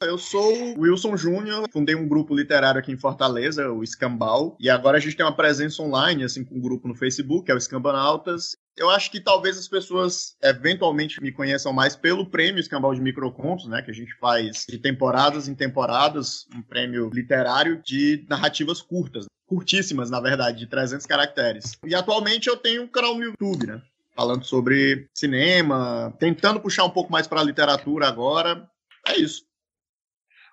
Eu sou o Wilson Júnior, fundei um grupo literário aqui em Fortaleza, o Escambau, e agora a gente tem uma presença online, assim, com um grupo no Facebook, que é o Escambanautas. Eu acho que talvez as pessoas eventualmente me conheçam mais pelo prêmio Escambau de Microcontos, né, que a gente faz de temporadas em temporadas, um prêmio literário de narrativas curtas, curtíssimas, na verdade, de 300 caracteres. E atualmente eu tenho um canal no YouTube, né? Falando sobre cinema, tentando puxar um pouco mais para literatura agora. É isso.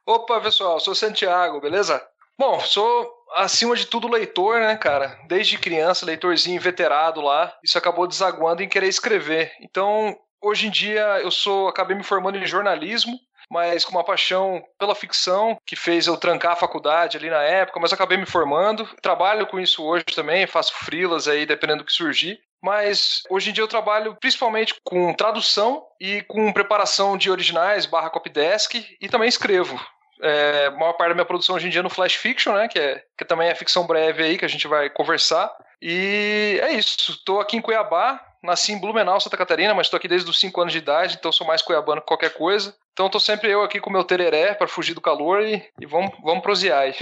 Opa, pessoal, sou Santiago, beleza? Bom, sou acima de tudo leitor, né, cara? Desde criança, leitorzinho veterado lá. Isso acabou desaguando em querer escrever. Então, hoje em dia eu sou acabei me formando em jornalismo, mas com uma paixão pela ficção que fez eu trancar a faculdade ali na época, mas acabei me formando. Trabalho com isso hoje também, faço frilas aí dependendo do que surgir. Mas hoje em dia eu trabalho principalmente com tradução e com preparação de originais barra copydesk e também escrevo é, a maior parte da minha produção hoje em dia é no Flash Fiction, né? Que, é, que também é ficção breve aí, que a gente vai conversar. E é isso. Estou aqui em Cuiabá, nasci em Blumenau, Santa Catarina, mas estou aqui desde os 5 anos de idade, então sou mais cuiabano que qualquer coisa. Então estou sempre eu aqui com o meu tereré para fugir do calor e, e vamos, vamos prosear aí.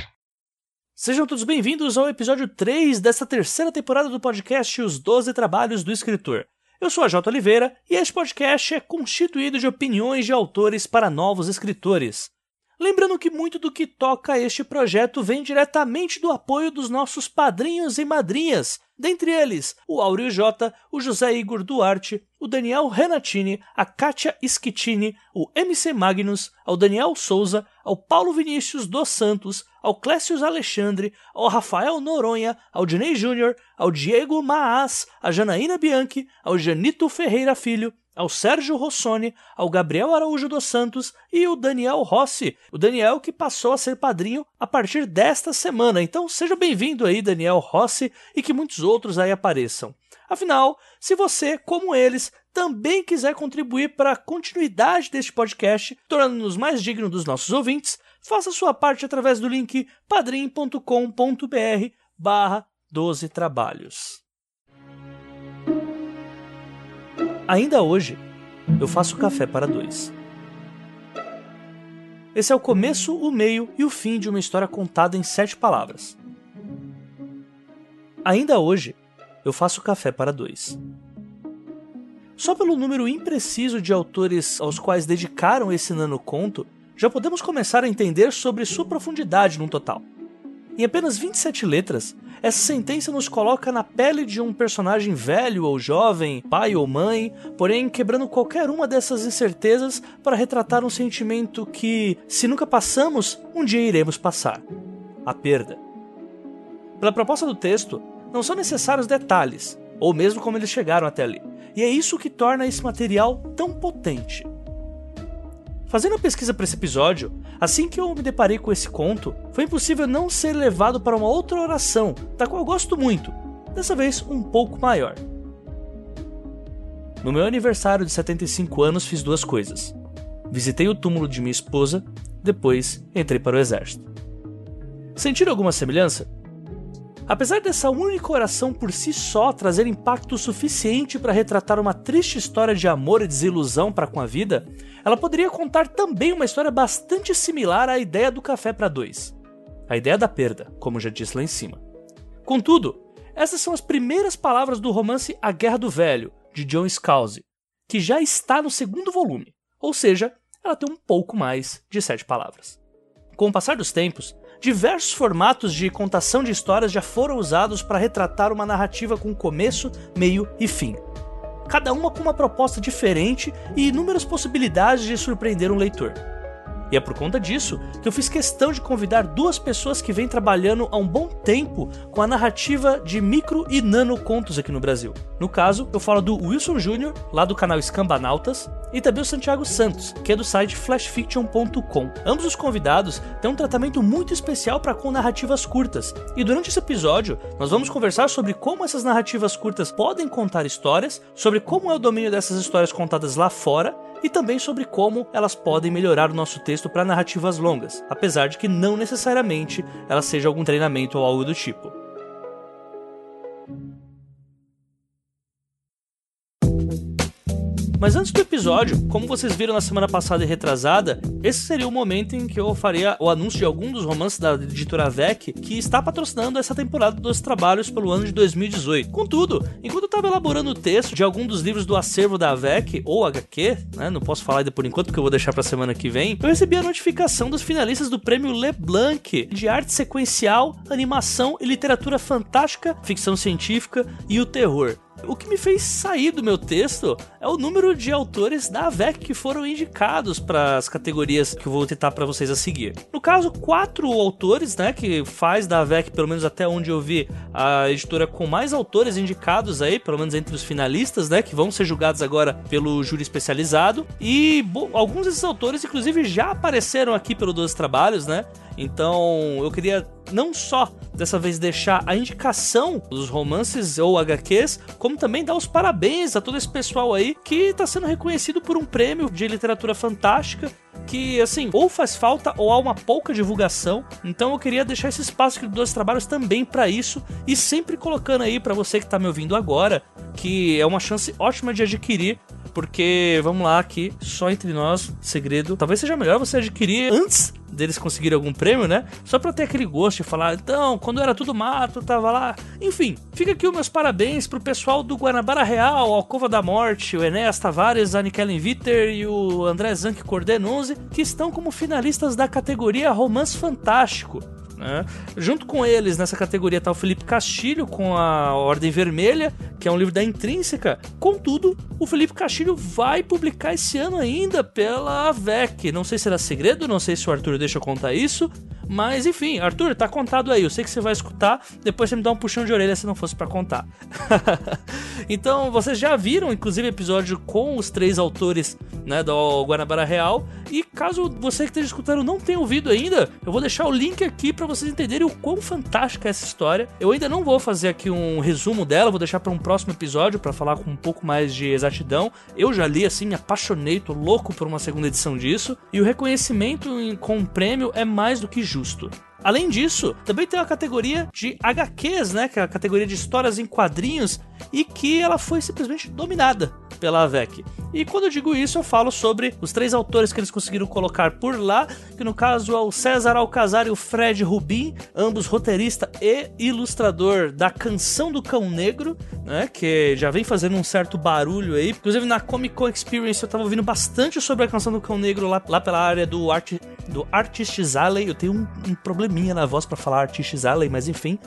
Sejam todos bem-vindos ao episódio 3 dessa terceira temporada do podcast Os Doze Trabalhos do Escritor. Eu sou a J. Oliveira e este podcast é constituído de opiniões de autores para novos escritores. Lembrando que muito do que toca este projeto vem diretamente do apoio dos nossos padrinhos e madrinhas, dentre eles o Áureo J, o José Igor Duarte, o Daniel Renatini, a Kátia Schettini, o MC Magnus, ao Daniel Souza, ao Paulo Vinícius dos Santos, ao Clécius Alexandre, ao Rafael Noronha, ao Dinei Júnior, ao Diego Maas, a Janaína Bianchi, ao Janito Ferreira Filho, ao Sérgio Rossoni, ao Gabriel Araújo dos Santos e o Daniel Rossi. O Daniel que passou a ser padrinho a partir desta semana. Então seja bem-vindo aí, Daniel Rossi, e que muitos outros aí apareçam. Afinal, se você, como eles, também quiser contribuir para a continuidade deste podcast, tornando-nos mais dignos dos nossos ouvintes, faça sua parte através do link padrim.com.br barra 12 trabalhos. Ainda hoje, eu faço café para dois. Esse é o começo, o meio e o fim de uma história contada em sete palavras. Ainda hoje, eu faço café para dois. Só pelo número impreciso de autores aos quais dedicaram esse nanoconto, já podemos começar a entender sobre sua profundidade num total. Em apenas 27 letras, essa sentença nos coloca na pele de um personagem velho ou jovem, pai ou mãe, porém quebrando qualquer uma dessas incertezas para retratar um sentimento que, se nunca passamos, um dia iremos passar: a perda. Pela proposta do texto, não são necessários detalhes, ou mesmo como eles chegaram até ali, e é isso que torna esse material tão potente. Fazendo a pesquisa para esse episódio, assim que eu me deparei com esse conto, foi impossível não ser levado para uma outra oração, da qual eu gosto muito, dessa vez um pouco maior. No meu aniversário de 75 anos fiz duas coisas. Visitei o túmulo de minha esposa, depois entrei para o exército. Sentiram alguma semelhança? Apesar dessa única oração por si só trazer impacto suficiente para retratar uma triste história de amor e desilusão para com a vida, ela poderia contar também uma história bastante similar à ideia do café para dois. A ideia da perda, como já disse lá em cima. Contudo, essas são as primeiras palavras do romance A Guerra do Velho, de John Scalzi, que já está no segundo volume, ou seja, ela tem um pouco mais de sete palavras. Com o passar dos tempos, Diversos formatos de contação de histórias já foram usados para retratar uma narrativa com começo, meio e fim. Cada uma com uma proposta diferente e inúmeras possibilidades de surpreender um leitor. E é por conta disso que eu fiz questão de convidar duas pessoas que vêm trabalhando há um bom tempo com a narrativa de micro e nano contos aqui no Brasil. No caso, eu falo do Wilson Júnior, lá do canal Escambanautas, e também o Santiago Santos, que é do site flashfiction.com. Ambos os convidados têm um tratamento muito especial para com narrativas curtas. E durante esse episódio, nós vamos conversar sobre como essas narrativas curtas podem contar histórias, sobre como é o domínio dessas histórias contadas lá fora e também sobre como elas podem melhorar o nosso texto para narrativas longas, apesar de que não necessariamente ela seja algum treinamento ou algo do tipo. Mas antes do episódio, como vocês viram na semana passada e retrasada, esse seria o momento em que eu faria o anúncio de algum dos romances da editora VEC que está patrocinando essa temporada dos trabalhos pelo ano de 2018. Contudo, enquanto eu estava elaborando o texto de algum dos livros do acervo da VEC, ou HQ, né, não posso falar ainda por enquanto porque eu vou deixar para semana que vem, eu recebi a notificação dos finalistas do prêmio LeBlanc de arte sequencial, animação e literatura fantástica, ficção científica e o terror. O que me fez sair do meu texto é o número de autores da AVEC que foram indicados para as categorias que eu vou tentar para vocês a seguir. No caso, quatro autores, né, que faz da AVEC, pelo menos até onde eu vi, a editora com mais autores indicados aí, pelo menos entre os finalistas, né, que vão ser julgados agora pelo júri especializado. E bom, alguns desses autores, inclusive, já apareceram aqui pelo 12 Trabalhos, né? Então eu queria não só dessa vez deixar a indicação dos romances ou HQs, como também dar os parabéns a todo esse pessoal aí que está sendo reconhecido por um prêmio de literatura fantástica que, assim, ou faz falta ou há uma pouca divulgação. Então eu queria deixar esse espaço aqui dos dois trabalhos também para isso e sempre colocando aí para você que tá me ouvindo agora, que é uma chance ótima de adquirir porque vamos lá aqui, só entre nós, segredo. Talvez seja melhor você adquirir antes deles conseguirem algum prêmio, né? Só pra ter aquele gosto de falar, então, quando era tudo mato, tava lá. Enfim, fica aqui os meus parabéns pro pessoal do Guanabara Real, Alcova da Morte, o Enéas Tavares, a Nikellen Vitter e o André Zan que coordenam que estão como finalistas da categoria Romance Fantástico. Né? Junto com eles, nessa categoria, está o Felipe Castilho com a Ordem Vermelha, que é um livro da Intrínseca. Contudo, o Felipe Castilho vai publicar esse ano ainda pela VEC. Não sei se era segredo, não sei se o Arthur deixa eu contar isso, mas enfim, Arthur, tá contado aí. Eu sei que você vai escutar, depois você me dá um puxão de orelha se não fosse para contar. então, vocês já viram, inclusive, episódio com os três autores né, do Guanabara Real. E caso você que esteja escutando não tenha ouvido ainda, eu vou deixar o link aqui para vocês entenderem o quão fantástica é essa história. Eu ainda não vou fazer aqui um resumo dela, vou deixar para um próximo episódio para falar com um pouco mais de exatidão. Eu já li assim, me apaixonei, tô louco por uma segunda edição disso. E o reconhecimento com o prêmio é mais do que justo. Além disso, também tem a categoria de HQs, né, que é a categoria de histórias em quadrinhos, e que ela foi simplesmente dominada pela AVEC. E quando eu digo isso, eu falo sobre os três autores que eles conseguiram colocar por lá, que no caso é o César Alcazar e o Fred Rubin, ambos roteirista e ilustrador da Canção do Cão Negro, né, que já vem fazendo um certo barulho aí. Inclusive na Comic Con Experience eu tava ouvindo bastante sobre a Canção do Cão Negro lá, lá pela área do, art, do Artists Alley. Eu tenho um, um probleminha na voz para falar Artists Alley, mas enfim.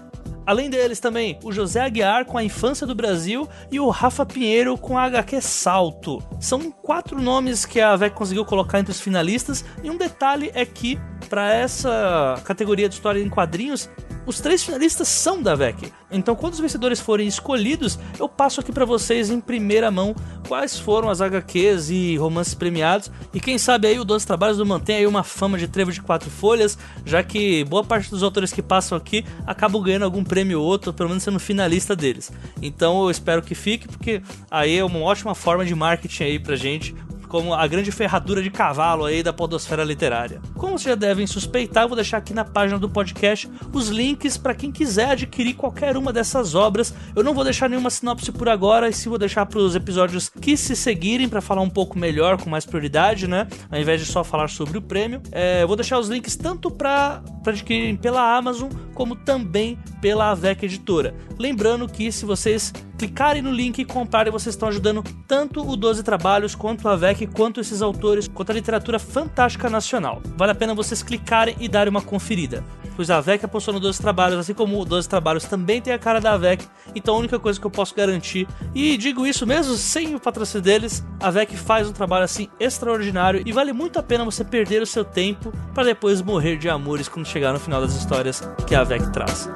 Além deles também, o José Aguiar com a Infância do Brasil e o Rafa Pinheiro com a HQ Salto. São quatro nomes que a VEC conseguiu colocar entre os finalistas, e um detalhe é que, para essa categoria de história em quadrinhos, os três finalistas são da VEC. Então, quando os vencedores forem escolhidos, eu passo aqui para vocês em primeira mão quais foram as HQs e romances premiados. E quem sabe aí o Doze Trabalhos não mantém aí uma fama de trevo de quatro folhas, já que boa parte dos autores que passam aqui acabam ganhando algum prêmio ou outro, pelo menos sendo finalista deles. Então eu espero que fique, porque aí é uma ótima forma de marketing aí pra gente como a grande ferradura de cavalo aí da podosfera literária. Como vocês já devem suspeitar, eu vou deixar aqui na página do podcast os links para quem quiser adquirir qualquer uma dessas obras. Eu não vou deixar nenhuma sinopse por agora, e sim vou deixar para os episódios que se seguirem para falar um pouco melhor, com mais prioridade, né? Ao invés de só falar sobre o prêmio. É, eu vou deixar os links tanto para adquirirem pela Amazon, como também pela Avec Editora. Lembrando que se vocês clicarem no link e comprarem, vocês estão ajudando tanto o 12 Trabalhos, quanto a VEC, quanto esses autores, quanto a literatura fantástica nacional. Vale a pena vocês clicarem e darem uma conferida. Pois a VEC apostou no 12 Trabalhos, assim como o 12 Trabalhos também tem a cara da VEC, então a única coisa que eu posso garantir, e digo isso mesmo sem o patrocínio deles, a VEC faz um trabalho assim extraordinário e vale muito a pena você perder o seu tempo para depois morrer de amores quando chegar no final das histórias que a VEC traz.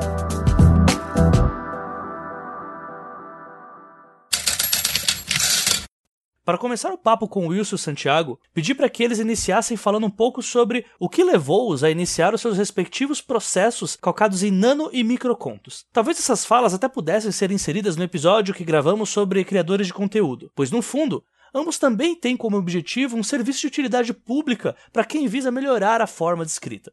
Para começar o papo com Wilson e Santiago, pedi para que eles iniciassem falando um pouco sobre o que levou-os a iniciar os seus respectivos processos calcados em nano e microcontos. Talvez essas falas até pudessem ser inseridas no episódio que gravamos sobre criadores de conteúdo, pois no fundo, ambos também têm como objetivo um serviço de utilidade pública para quem visa melhorar a forma de escrita.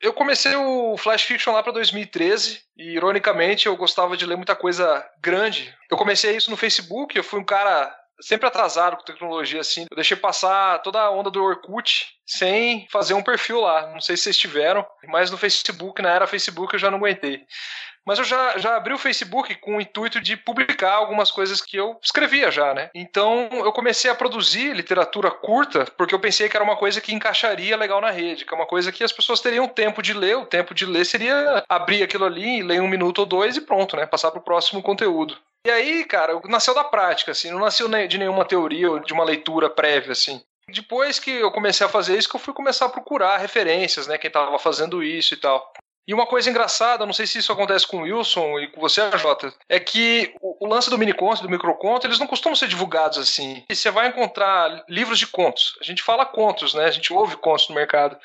Eu comecei o Flash Fiction lá para 2013 e, ironicamente, eu gostava de ler muita coisa grande. Eu comecei isso no Facebook, eu fui um cara sempre atrasado com tecnologia assim. Eu deixei passar toda a onda do Orkut sem fazer um perfil lá. Não sei se vocês tiveram, mas no Facebook, na era Facebook, eu já não aguentei. Mas eu já, já abri o Facebook com o intuito de publicar algumas coisas que eu escrevia já, né? Então eu comecei a produzir literatura curta, porque eu pensei que era uma coisa que encaixaria legal na rede, que é uma coisa que as pessoas teriam tempo de ler. O tempo de ler seria abrir aquilo ali, ler um minuto ou dois e pronto, né? Passar para o próximo conteúdo. E aí, cara, nasceu da prática, assim, não nasceu de nenhuma teoria ou de uma leitura prévia, assim. Depois que eu comecei a fazer isso, que eu fui começar a procurar referências, né? Quem estava fazendo isso e tal. E uma coisa engraçada, não sei se isso acontece com o Wilson e com você, Jota, é que o, o lance do miniconto, do microconto, eles não costumam ser divulgados assim. E você vai encontrar livros de contos. A gente fala contos, né? A gente ouve contos no mercado.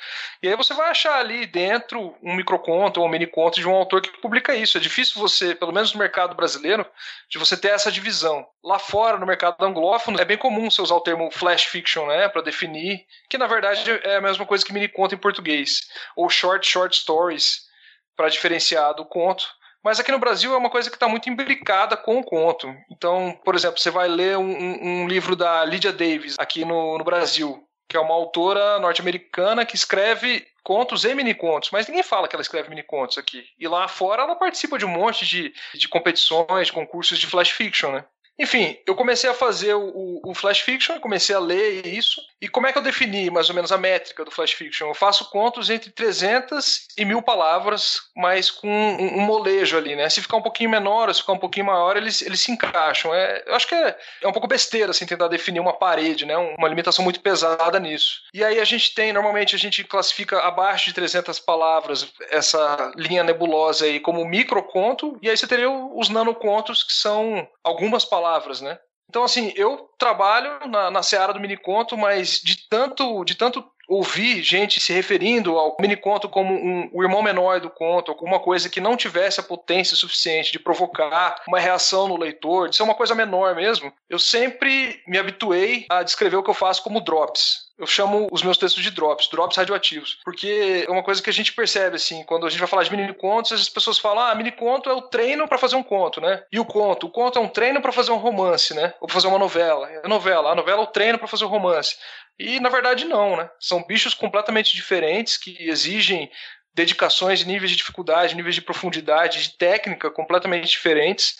E aí você vai achar ali dentro um microconto ou um miniconto de um autor que publica isso. É difícil você, pelo menos no mercado brasileiro, de você ter essa divisão. Lá fora, no mercado anglófono, é bem comum você usar o termo flash fiction, né, para definir, que na verdade é a mesma coisa que miniconto em português, ou short short stories para diferenciar do conto. Mas aqui no Brasil é uma coisa que está muito imbricada com o conto. Então, por exemplo, você vai ler um, um livro da Lydia Davis aqui no, no Brasil, que é uma autora norte-americana que escreve contos e mini-contos, mas ninguém fala que ela escreve mini-contos aqui. E lá fora ela participa de um monte de, de competições, concursos de flash fiction, né? Enfim, eu comecei a fazer o, o, Flash Fiction, comecei a ler isso. E como é que eu defini mais ou menos a métrica do Flash Fiction? Eu faço contos entre 300 e mil palavras, mas com um, um molejo ali, né? Se ficar um pouquinho menor se ficar um pouquinho maior, eles, eles se encaixam. É, eu acho que é, é um pouco besteira, assim, tentar definir uma parede, né? Uma limitação muito pesada nisso. E aí a gente tem, normalmente a gente classifica abaixo de 300 palavras essa linha nebulosa aí como microconto, e aí você teria os nanocontos, que são algumas palavras palavras, né? Então, assim, eu trabalho na, na seara do miniconto, mas de tanto, de tanto ouvir gente se referindo ao miniconto como um, o irmão menor do conto, alguma coisa que não tivesse a potência suficiente de provocar uma reação no leitor, de ser uma coisa menor mesmo, eu sempre me habituei a descrever o que eu faço como drops. Eu chamo os meus textos de drops, drops radioativos, porque é uma coisa que a gente percebe, assim, quando a gente vai falar de mini contos, as pessoas falam, ah, mini conto é o treino para fazer um conto, né? E o conto? O conto é um treino para fazer um romance, né? Ou pra fazer uma novela. A novela, a novela é o treino para fazer um romance. E na verdade não, né? São bichos completamente diferentes que exigem dedicações de níveis de dificuldade, níveis de profundidade, de técnica completamente diferentes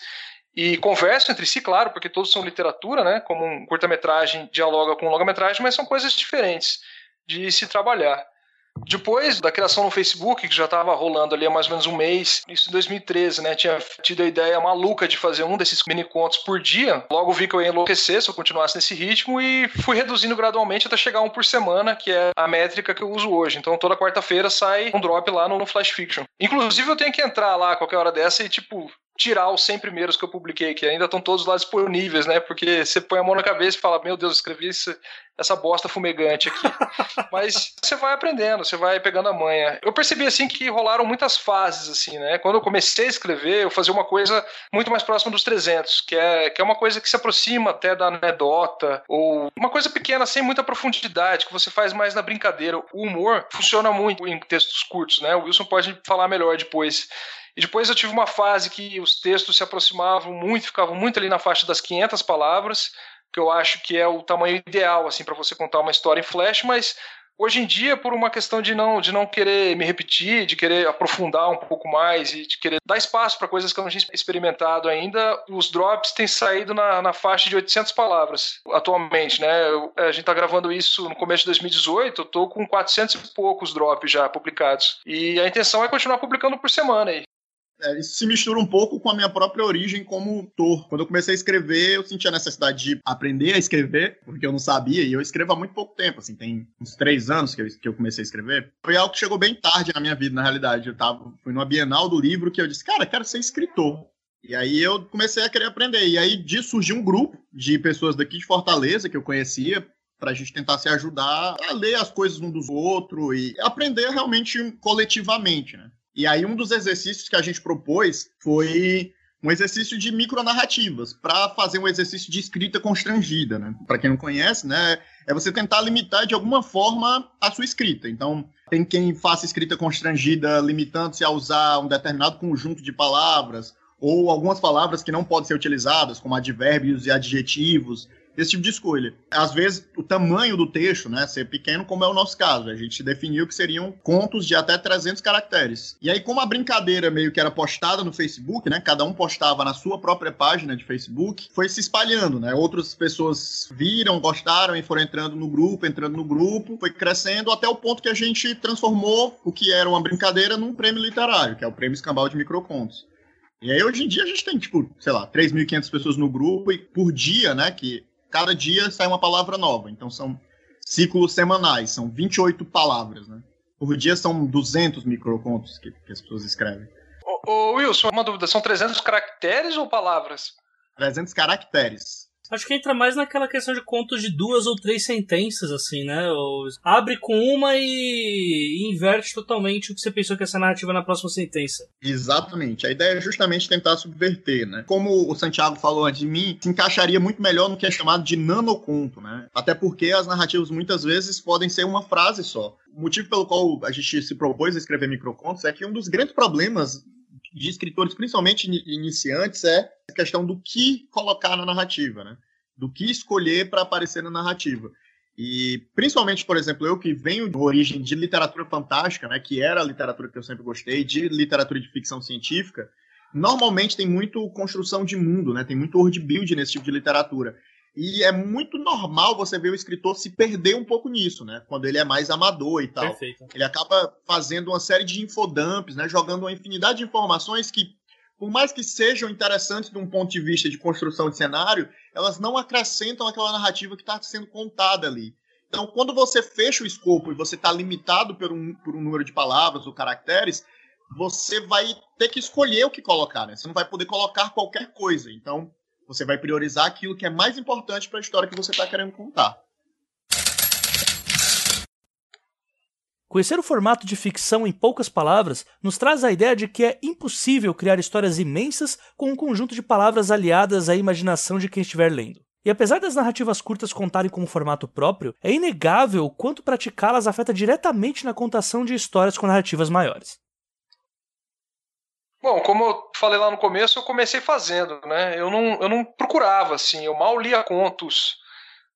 e conversam entre si, claro, porque todos são literatura, né? Como um curta-metragem dialoga com um longa-metragem, mas são coisas diferentes de se trabalhar. Depois da criação no Facebook, que já estava rolando ali há mais ou menos um mês, isso em 2013, né? Tinha tido a ideia maluca de fazer um desses mini contos por dia. Logo vi que eu ia enlouquecer se eu continuasse nesse ritmo e fui reduzindo gradualmente até chegar um por semana, que é a métrica que eu uso hoje. Então toda quarta-feira sai um drop lá no, no Flash Fiction. Inclusive eu tenho que entrar lá a qualquer hora dessa e, tipo, tirar os 100 primeiros que eu publiquei, que ainda estão todos lá disponíveis, né? Porque você põe a mão na cabeça e fala, meu Deus, escrevi isso, essa bosta fumegante aqui. Mas você vai aprendendo, você vai pegando a manha. Eu percebi, assim, que rolaram muitas fases, assim, né? Quando eu comecei a escrever, eu fazia uma coisa muito mais próxima dos 300, que é, que é uma coisa que se aproxima até da anedota, ou uma coisa pequena, sem muita profundidade, que você faz mais na brincadeira. O humor funciona muito em textos curtos, né? O Wilson pode falar melhor depois. E depois eu tive uma fase que os textos se aproximavam muito, ficavam muito ali na faixa das 500 palavras, que eu acho que é o tamanho ideal assim para você contar uma história em flash, mas hoje em dia por uma questão de não de não querer me repetir, de querer aprofundar um pouco mais e de querer dar espaço para coisas que eu não tinha experimentado ainda, os drops têm saído na, na faixa de 800 palavras atualmente, né? Eu, a gente está gravando isso no começo de 2018, eu tô com 400 e poucos drops já publicados. E a intenção é continuar publicando por semana aí é, isso se mistura um pouco com a minha própria origem como autor. Quando eu comecei a escrever, eu senti a necessidade de aprender a escrever, porque eu não sabia, e eu escrevo há muito pouco tempo, assim, tem uns três anos que eu, que eu comecei a escrever. Foi algo que chegou bem tarde na minha vida, na realidade. Eu tava, fui numa Bienal do livro que eu disse, cara, quero ser escritor. E aí eu comecei a querer aprender. E aí disso surgiu um grupo de pessoas daqui de Fortaleza que eu conhecia, para a gente tentar se ajudar a ler as coisas um dos outros e aprender realmente coletivamente, né? E aí um dos exercícios que a gente propôs foi um exercício de micronarrativas, para fazer um exercício de escrita constrangida, né? Para quem não conhece, né, é você tentar limitar de alguma forma a sua escrita. Então, tem quem faça escrita constrangida limitando-se a usar um determinado conjunto de palavras ou algumas palavras que não podem ser utilizadas, como advérbios e adjetivos. Esse tipo de escolha. Às vezes, o tamanho do texto, né, ser pequeno, como é o nosso caso. A gente definiu que seriam contos de até 300 caracteres. E aí, como a brincadeira meio que era postada no Facebook, né, cada um postava na sua própria página de Facebook, foi se espalhando, né? Outras pessoas viram, gostaram e foram entrando no grupo, entrando no grupo, foi crescendo até o ponto que a gente transformou o que era uma brincadeira num prêmio literário, que é o Prêmio Escambau de Microcontos. E aí, hoje em dia, a gente tem, tipo, sei lá, 3.500 pessoas no grupo e por dia, né, que cada dia sai uma palavra nova. Então são ciclos semanais, são 28 palavras, né? Por dia são 200 microcontos que, que as pessoas escrevem. Ô, ô, Wilson, uma dúvida, são 300 caracteres ou palavras? 300 caracteres. Acho que entra mais naquela questão de contos de duas ou três sentenças, assim, né? Ou abre com uma e inverte totalmente o que você pensou que ser narrativa na próxima sentença. Exatamente. A ideia é justamente tentar subverter, né? Como o Santiago falou antes de mim, se encaixaria muito melhor no que é chamado de nanoconto, né? Até porque as narrativas muitas vezes podem ser uma frase só. O motivo pelo qual a gente se propôs a escrever microcontos é que um dos grandes problemas de escritores, principalmente iniciantes, é a questão do que colocar na narrativa, né? Do que escolher para aparecer na narrativa. E principalmente, por exemplo, eu que venho de origem de literatura fantástica, né, que era a literatura que eu sempre gostei, de literatura de ficção científica, normalmente tem muito construção de mundo, né? Tem muito world build nesse tipo de literatura. E é muito normal você ver o escritor se perder um pouco nisso, né? Quando ele é mais amador e tal. Perfeito. Ele acaba fazendo uma série de infodumps, né? Jogando uma infinidade de informações que, por mais que sejam interessantes de um ponto de vista de construção de cenário, elas não acrescentam aquela narrativa que está sendo contada ali. Então, quando você fecha o escopo e você está limitado por um, por um número de palavras ou caracteres, você vai ter que escolher o que colocar, né? Você não vai poder colocar qualquer coisa. Então, você vai priorizar aquilo que é mais importante para a história que você está querendo contar. Conhecer o formato de ficção em poucas palavras nos traz a ideia de que é impossível criar histórias imensas com um conjunto de palavras aliadas à imaginação de quem estiver lendo. E apesar das narrativas curtas contarem com um formato próprio, é inegável o quanto praticá-las afeta diretamente na contação de histórias com narrativas maiores. Bom, como eu falei lá no começo, eu comecei fazendo, né? Eu não, eu não procurava, assim, eu mal lia contos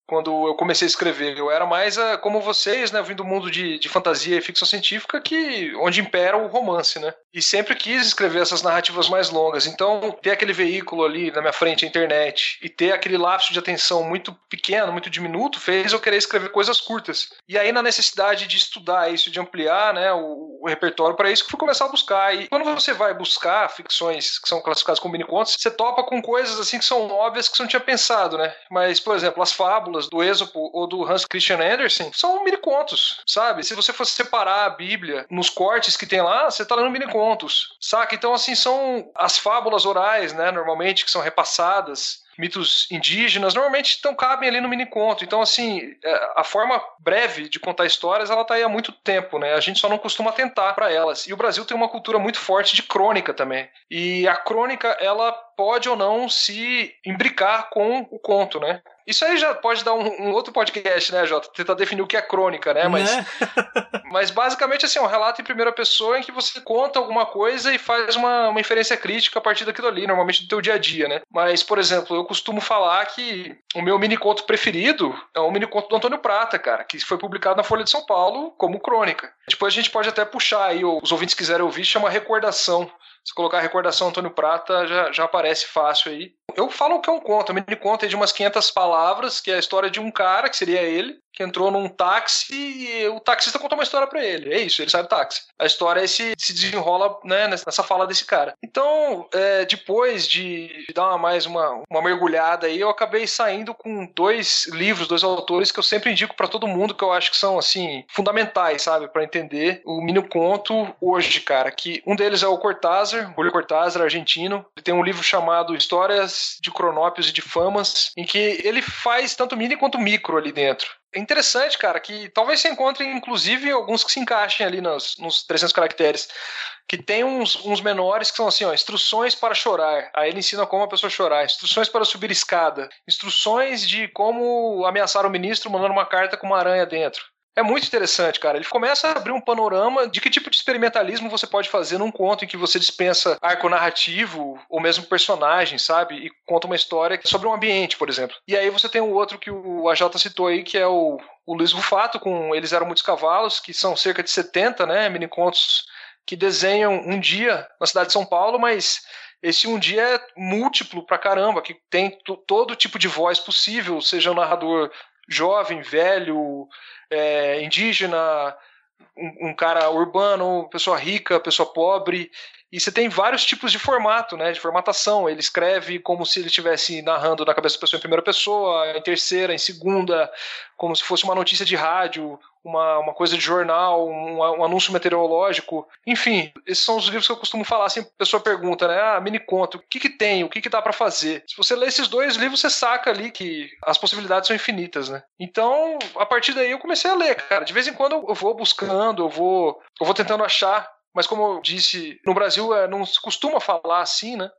quando eu comecei a escrever. Eu era mais a, como vocês, né, vindo do mundo de, de fantasia e ficção científica, que onde impera o romance, né? E sempre quis escrever essas narrativas mais longas. Então, ter aquele veículo ali na minha frente, a internet, e ter aquele lapso de atenção muito pequeno, muito diminuto, fez eu querer escrever coisas curtas. E aí, na necessidade de estudar isso, de ampliar né, o, o repertório para isso, que fui começar a buscar. E quando você vai buscar ficções que são classificadas como mini-contos, você topa com coisas assim que são óbvias que você não tinha pensado, né? Mas, por exemplo, as fábulas do Êxopo ou do Hans Christian Andersen são mini-contos, sabe? Se você fosse separar a Bíblia nos cortes que tem lá, você tá lendo mini-contos, saca? Então, assim, são as fábulas orais, né, normalmente, que são repassadas mitos indígenas, normalmente então cabem ali no mini conto. Então, assim, é, a forma breve de contar histórias, ela tá aí há muito tempo, né? A gente só não costuma tentar para elas. E o Brasil tem uma cultura muito forte de crônica também. E a crônica, ela pode ou não se imbricar com o conto, né? Isso aí já pode dar um, um, outro podcast, né, Jota? Tentar definir o que é crônica, né? Mas, né? mas basicamente, assim, é um relato em primeira pessoa em que você conta alguma coisa e faz uma, uma inferência crítica a partir daquilo ali, normalmente do teu dia a dia, né? Mas, por exemplo, eu costumo falar que o meu mini conto preferido é o mini conto do Antônio Prata, cara, que foi publicado na Folha de São Paulo como crônica. Depois a gente pode até puxar aí, os ouvintes quiserem ouvir, chama Recordação. Se colocar recordação Antônio Prata, já, já aparece fácil aí. Eu falo que é um conto, um mini conto é de umas 500 palavras, que é a história de um cara, que seria ele, que entrou num táxi e o taxista contou uma história para ele. É isso, ele sai do táxi. A história se, se desenrola né, nessa fala desse cara. Então, é, depois de, de dar uma, mais uma, uma mergulhada aí, eu acabei saindo com dois livros, dois autores que eu sempre indico para todo mundo, que eu acho que são, assim, fundamentais, sabe, para entender o mini conto hoje, cara. Que um deles é o Cortázar, Julio Cortázar, argentino. Ele tem um livro chamado Histórias de Cronópios e de Famas, em que ele faz tanto mini quanto micro ali dentro. É interessante, cara, que talvez você encontre, inclusive, alguns que se encaixem ali nos, nos 300 caracteres. Que tem uns, uns menores que são assim, ó, instruções para chorar. Aí ele ensina como a pessoa chorar. Instruções para subir escada. Instruções de como ameaçar o ministro mandando uma carta com uma aranha dentro. É muito interessante, cara. Ele começa a abrir um panorama de que tipo de experimentalismo você pode fazer num conto em que você dispensa arco narrativo ou mesmo personagem, sabe? E conta uma história sobre um ambiente, por exemplo. E aí você tem o outro que o AJ citou aí, que é o, o Luiz Rufato, com Eles Eram Muitos Cavalos, que são cerca de 70, né? Mini contos que desenham um dia na cidade de São Paulo, mas esse um dia é múltiplo pra caramba, que tem todo tipo de voz possível, seja um narrador jovem, velho, é, indígena, um, um, cara urbano, pessoa rica, pessoa pobre. E você tem vários tipos de formato, né? De formatação. Ele escreve como se ele estivesse narrando na cabeça da pessoa em primeira pessoa, em terceira, em segunda, como se fosse uma notícia de rádio, uma, uma coisa de jornal, um, um, anúncio meteorológico. Enfim, esses são os livros que eu costumo falar. Assim, a pessoa pergunta, né? Ah, mini conto, o que, que tem? O que, que dá para fazer? Se você ler esses dois livros, você saca ali que as possibilidades são infinitas, né? Então, a partir daí eu comecei a ler, cara. De vez em quando eu vou buscando, eu vou, eu vou tentando achar. Mas como eu disse, no Brasil é, não se costuma falar assim, né?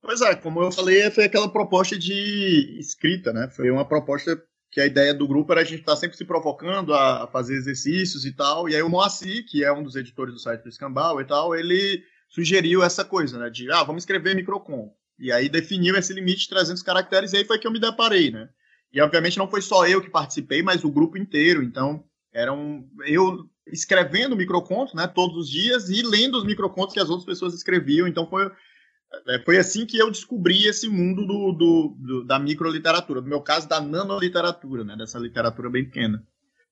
Pois é, como eu falei, foi aquela proposta de escrita, né? Foi uma proposta que a ideia do grupo era a gente estar tá sempre se provocando a fazer exercícios e tal. E aí o Moacir, que é um dos editores do site do Escambau e tal, ele sugeriu essa coisa, né? De, ah, vamos escrever microcom. E aí definiu esse limite de 300 caracteres e aí foi que eu me deparei, né? E obviamente não foi só eu que participei, mas o grupo inteiro. Então, eram eu escrevendo microcontos, né, todos os dias e lendo os microcontos que as outras pessoas escreviam. Então foi foi assim que eu descobri esse mundo do, do, do, da microliteratura, no meu caso, da nanoliteratura, né, dessa literatura bem pequena.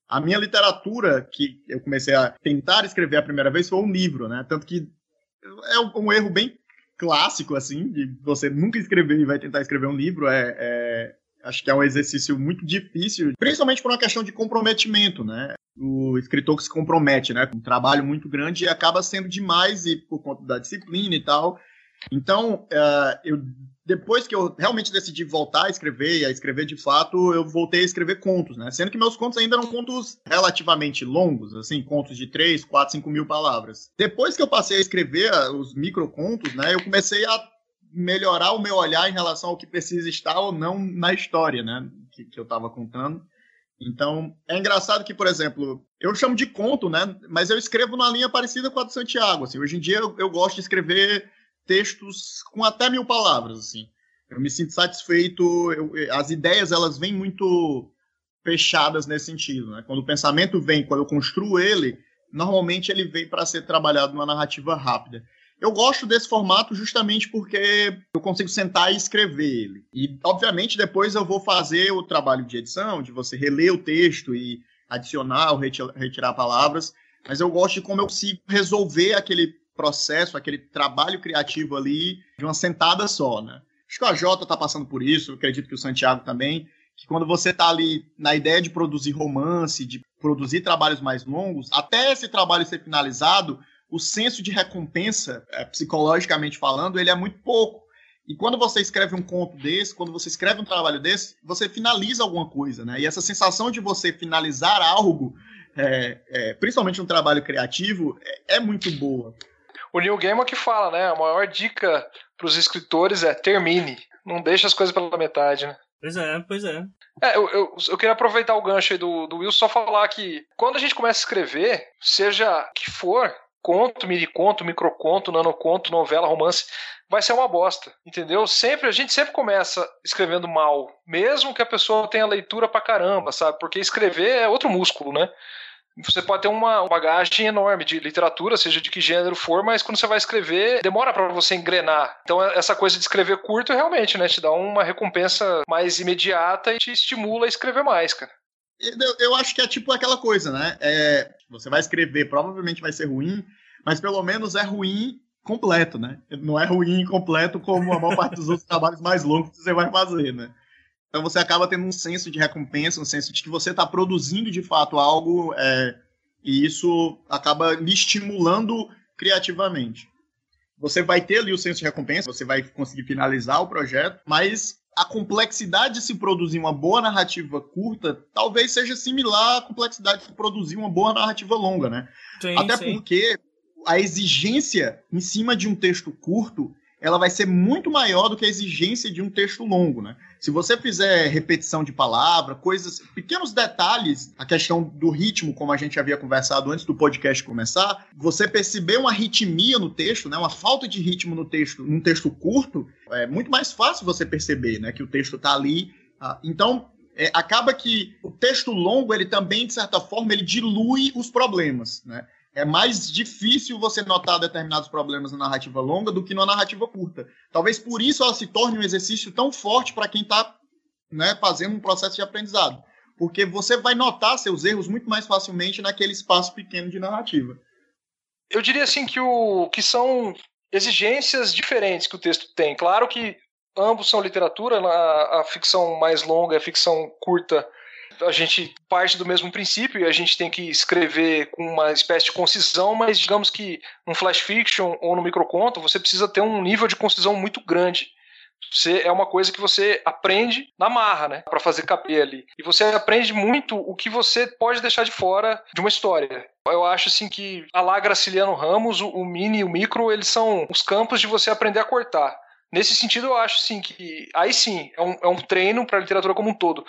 A minha literatura, que eu comecei a tentar escrever a primeira vez, foi um livro, né? Tanto que é um erro bem clássico, assim, de você nunca escrever e vai tentar escrever um livro. É, é, acho que é um exercício muito difícil, principalmente por uma questão de comprometimento, né? O escritor que se compromete, né? Com um trabalho muito grande e acaba sendo demais e por conta da disciplina e tal então, uh, eu, depois que eu realmente decidi voltar a escrever, a escrever de fato, eu voltei a escrever contos, né? Sendo que meus contos ainda eram contos relativamente longos, assim, contos de 3, 4, 5 mil palavras. Depois que eu passei a escrever ah, os microcontos, né, eu comecei a melhorar o meu olhar em relação ao que precisa estar ou não na história, né, que, que eu estava contando. Então, é engraçado que, por exemplo, eu chamo de conto, né? Mas eu escrevo numa linha parecida com a do Santiago. Assim, hoje em dia eu, eu gosto de escrever textos com até mil palavras, assim. Eu me sinto satisfeito, eu, as ideias, elas vêm muito fechadas nesse sentido, né? Quando o pensamento vem, quando eu construo ele, normalmente ele vem para ser trabalhado numa narrativa rápida. Eu gosto desse formato justamente porque eu consigo sentar e escrever ele. E, obviamente, depois eu vou fazer o trabalho de edição, de você reler o texto e adicionar ou retirar palavras, mas eu gosto de como eu consigo resolver aquele processo, aquele trabalho criativo ali de uma sentada só, né? Acho que a Jota está passando por isso, acredito que o Santiago também, que quando você está ali na ideia de produzir romance, de produzir trabalhos mais longos, até esse trabalho ser finalizado, o senso de recompensa, é, psicologicamente falando, ele é muito pouco. E quando você escreve um conto desse, quando você escreve um trabalho desse, você finaliza alguma coisa, né? E essa sensação de você finalizar algo, é, é, principalmente um trabalho criativo, é, é muito boa. O Neil Gaiman que fala, né? A maior dica para os escritores é termine. Não deixe as coisas pela metade, né? Pois é, pois é. É, eu, eu, eu, queria aproveitar o gancho aí do, do Will só falar que quando a gente começa a escrever, seja que for, conto, mini-conto, microconto, nanoconto, novela, romance, vai ser uma bosta, entendeu? Sempre a gente sempre começa escrevendo mal, mesmo que a pessoa tenha leitura pra caramba, sabe? Porque escrever é outro músculo, né? Você pode ter uma bagagem enorme de literatura, seja de que gênero for, mas quando você vai escrever, demora para você engrenar. Então, essa coisa de escrever curto realmente, né, te dá uma recompensa mais imediata e te estimula a escrever mais, cara. Eu, eu acho que é tipo aquela coisa, né? É, você vai escrever, provavelmente vai ser ruim, mas pelo menos é ruim completo, né? Não é ruim completo como a maior parte dos outros trabalhos mais longos que você vai fazer, né? Então você acaba tendo um senso de recompensa, um senso de que você está produzindo de fato algo é, e isso acaba lhe estimulando criativamente. Você vai ter ali o senso de recompensa, você vai conseguir finalizar o projeto, mas a complexidade de se produzir uma boa narrativa curta talvez seja similar à complexidade de produzir uma boa narrativa longa, né? Sim, Até sim. porque a exigência em cima de um texto curto ela vai ser muito maior do que a exigência de um texto longo, né? Se você fizer repetição de palavra, coisas, pequenos detalhes, a questão do ritmo, como a gente havia conversado antes do podcast começar, você perceber uma ritmia no texto, né, uma falta de ritmo no texto, num texto curto, é muito mais fácil você perceber, né, que o texto está ali. Ah, então, é, acaba que o texto longo, ele também, de certa forma, ele dilui os problemas, né? É mais difícil você notar determinados problemas na narrativa longa do que na narrativa curta. Talvez por isso ela se torne um exercício tão forte para quem está né, fazendo um processo de aprendizado. Porque você vai notar seus erros muito mais facilmente naquele espaço pequeno de narrativa. Eu diria assim que, o, que são exigências diferentes que o texto tem. Claro que ambos são literatura, a, a ficção mais longa e a ficção curta a gente parte do mesmo princípio e a gente tem que escrever com uma espécie de concisão, mas digamos que no flash fiction ou no microconto você precisa ter um nível de concisão muito grande. Você é uma coisa que você aprende na marra, né, para fazer caber ali. E você aprende muito o que você pode deixar de fora de uma história. Eu acho assim que a lá Graciliano Ramos, o mini e o micro, eles são os campos de você aprender a cortar. Nesse sentido, eu acho sim que aí sim é um, é um treino para a literatura como um todo.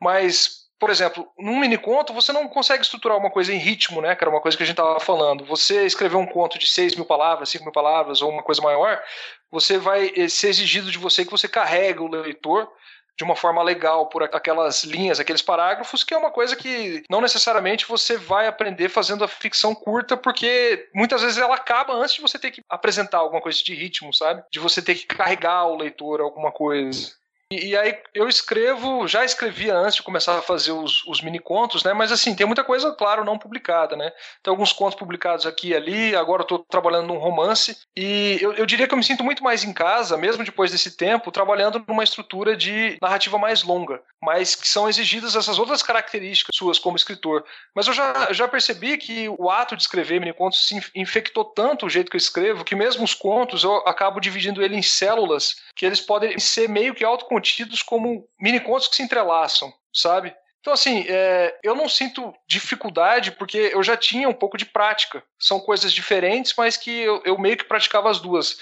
Mas por exemplo, num mini conto você não consegue estruturar uma coisa em ritmo, né? Que era uma coisa que a gente estava falando. Você escrever um conto de 6 mil palavras, 5 mil palavras ou uma coisa maior, você vai eh, ser exigido de você que você carregue o leitor de uma forma legal por aquelas linhas, aqueles parágrafos, que é uma coisa que não necessariamente você vai aprender fazendo a ficção curta, porque muitas vezes ela acaba antes de você ter que apresentar alguma coisa de ritmo, sabe? De você ter que carregar o leitor alguma coisa. E, e, aí eu escrevo, já escrevia antes de começar a fazer os, os mini contos, né? Mas assim, tem muita coisa, claro, não publicada, né? Tem alguns contos publicados aqui e ali, agora eu tô trabalhando num romance. E eu, eu diria que eu me sinto muito mais em casa, mesmo depois desse tempo, trabalhando numa estrutura de narrativa mais longa, mas que são exigidas essas outras características suas como escritor. Mas eu já, já percebi que o ato de escrever mini contos se infectou tanto o jeito que eu escrevo, que mesmo os contos eu acabo dividindo ele em células, que eles podem ser meio que autocontidos contidos como mini contos que se entrelaçam, sabe? Então, assim, é, eu não sinto dificuldade porque eu já tinha um pouco de prática. São coisas diferentes, mas que eu, eu meio que praticava as duas.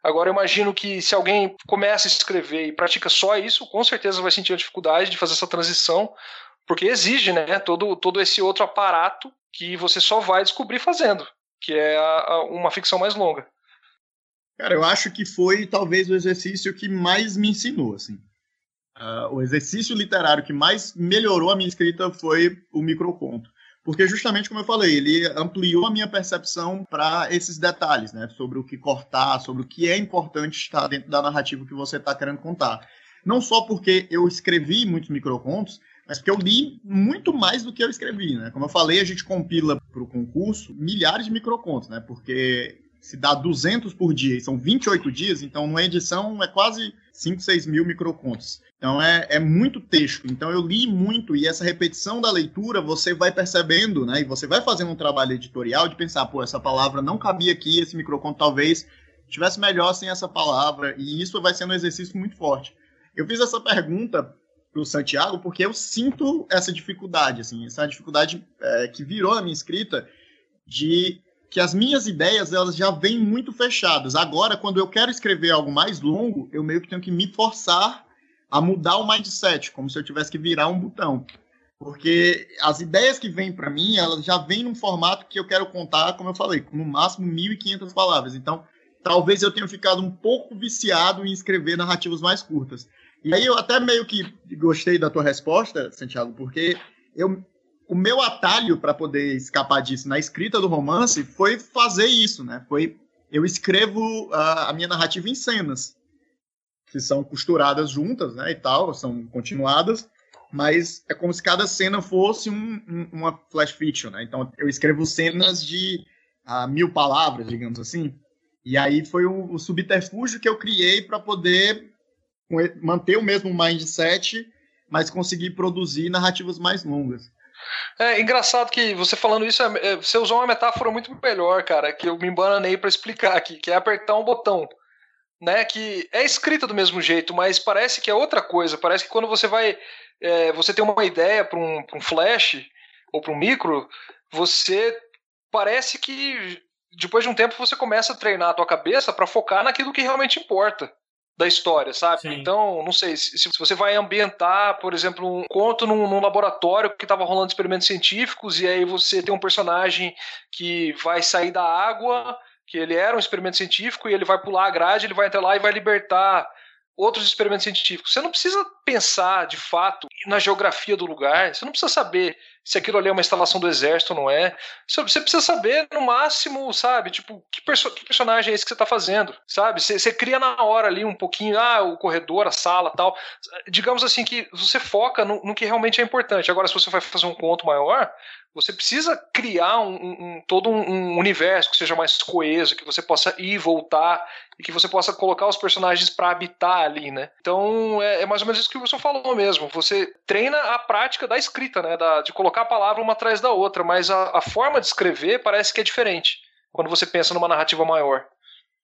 Agora, eu imagino que se alguém começa a escrever e pratica só isso, com certeza vai sentir a dificuldade de fazer essa transição, porque exige né, todo, todo esse outro aparato que você só vai descobrir fazendo, que é a, a, uma ficção mais longa. Cara, eu acho que foi talvez o exercício que mais me ensinou, assim. Uh, o exercício literário que mais melhorou a minha escrita foi o microconto. Porque justamente como eu falei, ele ampliou a minha percepção para esses detalhes, né? Sobre o que cortar, sobre o que é importante estar dentro da narrativa que você está querendo contar. Não só porque eu escrevi muitos microcontos, mas porque eu li muito mais do que eu escrevi, né? Como eu falei, a gente compila para o concurso milhares de microcontos, né? Porque se dá 200 por dia e são 28 dias, então numa edição é quase 5, 6 mil microcontos. Então é, é muito texto. Então eu li muito e essa repetição da leitura você vai percebendo, né? E você vai fazendo um trabalho editorial de pensar, pô, essa palavra não cabia aqui, esse microconto talvez tivesse melhor sem essa palavra. E isso vai sendo um exercício muito forte. Eu fiz essa pergunta para o Santiago porque eu sinto essa dificuldade, assim, essa dificuldade é, que virou na minha escrita de que as minhas ideias elas já vêm muito fechadas. Agora, quando eu quero escrever algo mais longo, eu meio que tenho que me forçar a mudar o mindset, como se eu tivesse que virar um botão. Porque as ideias que vêm para mim, elas já vêm num formato que eu quero contar, como eu falei, no máximo 1.500 palavras. Então, talvez eu tenha ficado um pouco viciado em escrever narrativas mais curtas. E aí eu até meio que gostei da tua resposta, Santiago, porque eu, o meu atalho para poder escapar disso na escrita do romance foi fazer isso, né? Foi eu escrevo a, a minha narrativa em cenas que são costuradas juntas, né, e tal, são continuadas, mas é como se cada cena fosse um, um, uma flash fiction, né? Então eu escrevo cenas de mil palavras, digamos assim, e aí foi o, o subterfúgio que eu criei para poder manter o mesmo mindset, mas conseguir produzir narrativas mais longas. É engraçado que você falando isso, é, é você usou uma metáfora muito melhor, cara, que eu me embananei para explicar aqui, que é apertar um botão né, que é escrita do mesmo jeito, mas parece que é outra coisa. Parece que quando você vai, é, você tem uma ideia para um, um flash ou para um micro, você parece que depois de um tempo você começa a treinar a tua cabeça para focar naquilo que realmente importa da história, sabe? Sim. Então, não sei, se, se, você vai ambientar, por exemplo, um conto num, num laboratório que estava rolando experimentos científicos, e aí você tem um personagem que vai sair da água, que ele era um experimento científico, e ele vai pular a grade, ele vai entrar lá e vai libertar outros experimentos científicos. Você não precisa pensar, de fato, na geografia do lugar, você não precisa saber se aquilo ali é uma instalação do exército ou não é. Você precisa saber, no máximo, sabe, tipo, que, perso que personagem é esse que você está fazendo, sabe? Você, você, cria na hora ali um pouquinho, ah, o corredor, a sala tal. Digamos assim que você foca no, no que realmente é importante. Agora, se você vai fazer um conto maior, você precisa criar um, um, todo um universo que seja mais coeso, que você possa ir e voltar e que você possa colocar os personagens para habitar ali, né? Então é, é, mais ou menos isso que Wilson falou mesmo. Você treina a prática da escrita, né? Da, de colocar a palavra uma atrás da outra, mas a, a forma de escrever parece que é diferente quando você pensa numa narrativa maior.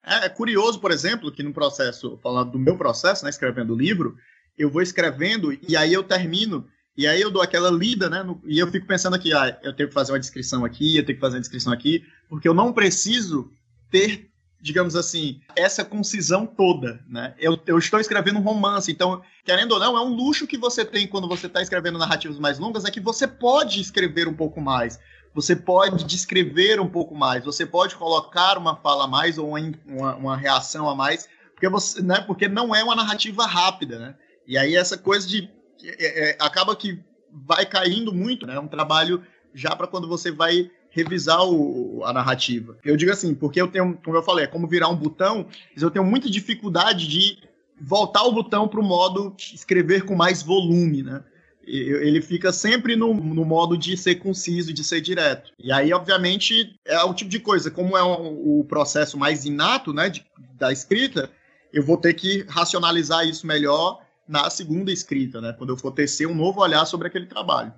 É, é curioso, por exemplo, que no processo, falando do meu processo, né, escrevendo o livro, eu vou escrevendo e aí eu termino e aí eu dou aquela lida, né? No, e eu fico pensando aqui, ah, eu tenho que fazer uma descrição aqui, eu tenho que fazer uma descrição aqui, porque eu não preciso ter, digamos assim, essa concisão toda, né? Eu, eu estou escrevendo um romance, então, querendo ou não, é um luxo que você tem quando você está escrevendo narrativas mais longas, é que você pode escrever um pouco mais, você pode descrever um pouco mais, você pode colocar uma fala a mais ou uma, uma reação a mais, porque, você, né, porque não é uma narrativa rápida, né? E aí essa coisa de é, é, acaba que vai caindo muito, né? É um trabalho já para quando você vai revisar o, a narrativa. Eu digo assim, porque eu tenho, como eu falei, é como virar um botão, eu tenho muita dificuldade de voltar o botão para o modo escrever com mais volume, né? Ele fica sempre no, no, modo de ser conciso, de ser direto. E aí, obviamente, é o tipo de coisa, como é um, o processo mais inato, né, de, da escrita, eu vou ter que racionalizar isso melhor na segunda escrita, né? Quando eu for tecer um novo olhar sobre aquele trabalho.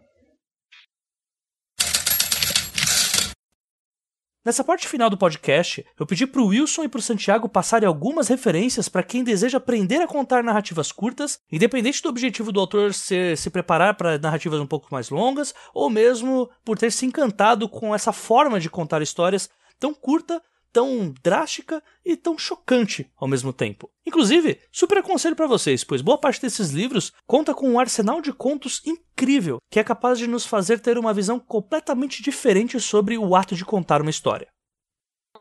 Nessa parte final do podcast, eu pedi para o Wilson e para o Santiago passarem algumas referências para quem deseja aprender a contar narrativas curtas, independente do objetivo do autor ser se preparar para narrativas um pouco mais longas, ou mesmo por ter se encantado com essa forma de contar histórias tão curta tão drástica e tão chocante ao mesmo tempo. Inclusive, super aconselho para vocês, pois boa parte desses livros conta com um arsenal de contos incrível que é capaz de nos fazer ter uma visão completamente diferente sobre o ato de contar uma história.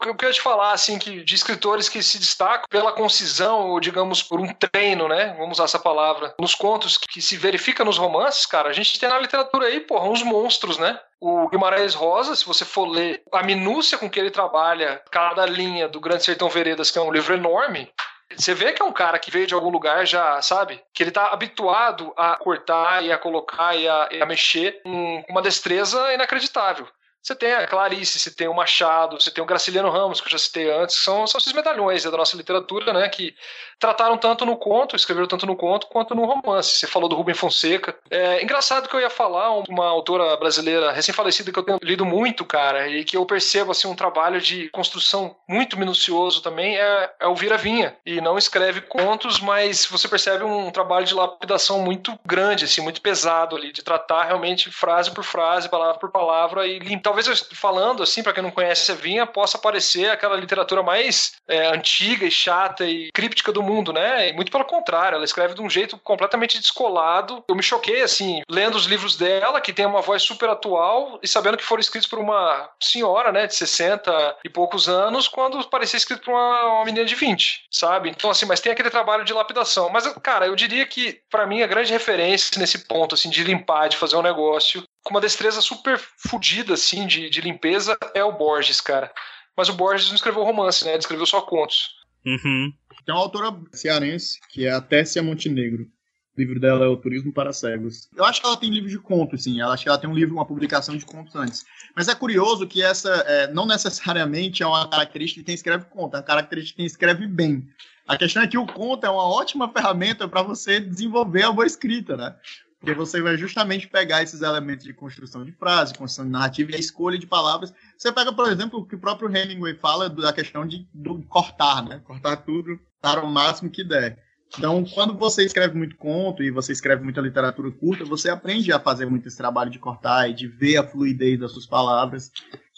Eu queria te falar, assim, que de escritores que se destacam pela concisão, ou digamos, por um treino, né? Vamos usar essa palavra. Nos contos que se verifica nos romances, cara, a gente tem na literatura aí, porra, uns monstros, né? O Guimarães Rosa, se você for ler a minúcia com que ele trabalha cada linha do Grande Sertão Veredas, que é um livro enorme, você vê que é um cara que veio de algum lugar já, sabe? Que ele tá habituado a cortar e a colocar e a, e a mexer com uma destreza inacreditável. Você tem a Clarice, você tem o Machado, você tem o Graciliano Ramos, que eu já citei antes, que são, são esses medalhões da nossa literatura, né, que trataram tanto no conto, escreveram tanto no conto quanto no romance. Você falou do Rubem Fonseca. É engraçado que eu ia falar uma autora brasileira recém-falecida que eu tenho lido muito, cara, e que eu percebo assim um trabalho de construção muito minucioso também é, é o Vira Vinha. E não escreve contos, mas você percebe um trabalho de lapidação muito grande, assim, muito pesado ali, de tratar realmente frase por frase, palavra por palavra e limpar talvez falando assim, para quem não conhece a Vinha, possa parecer aquela literatura mais é, antiga e chata e críptica do mundo, né? E muito pelo contrário, ela escreve de um jeito completamente descolado. Eu me choquei, assim, lendo os livros dela, que tem uma voz super atual, e sabendo que foram escritos por uma senhora, né, de 60 e poucos anos, quando parecia escrito por uma, uma menina de 20, sabe? Então, assim, mas tem aquele trabalho de lapidação. Mas, cara, eu diria que, para mim, a grande referência nesse ponto, assim, de limpar, de fazer um negócio, com uma destreza super fodida, assim, de, de limpeza, é o Borges, cara. Mas o Borges não escreveu romance, né? Ele escreveu só contos. Uhum. Tem uma autora cearense, que é a Tessia Montenegro. O livro dela é O Turismo para Cegos. Eu acho que ela tem livro de contos, sim. Ela acho que ela tem um livro, uma publicação de contos antes. Mas é curioso que essa é, não necessariamente é uma característica de quem escreve conto, é uma característica de quem escreve bem. A questão é que o conto é uma ótima ferramenta para você desenvolver a boa escrita, né? Porque você vai justamente pegar esses elementos de construção de frase, construção de narrativa e a escolha de palavras. Você pega, por exemplo, o que o próprio Hemingway fala da questão de do cortar, né? Cortar tudo para o máximo que der. Então, quando você escreve muito conto e você escreve muita literatura curta, você aprende a fazer muito esse trabalho de cortar e de ver a fluidez das suas palavras.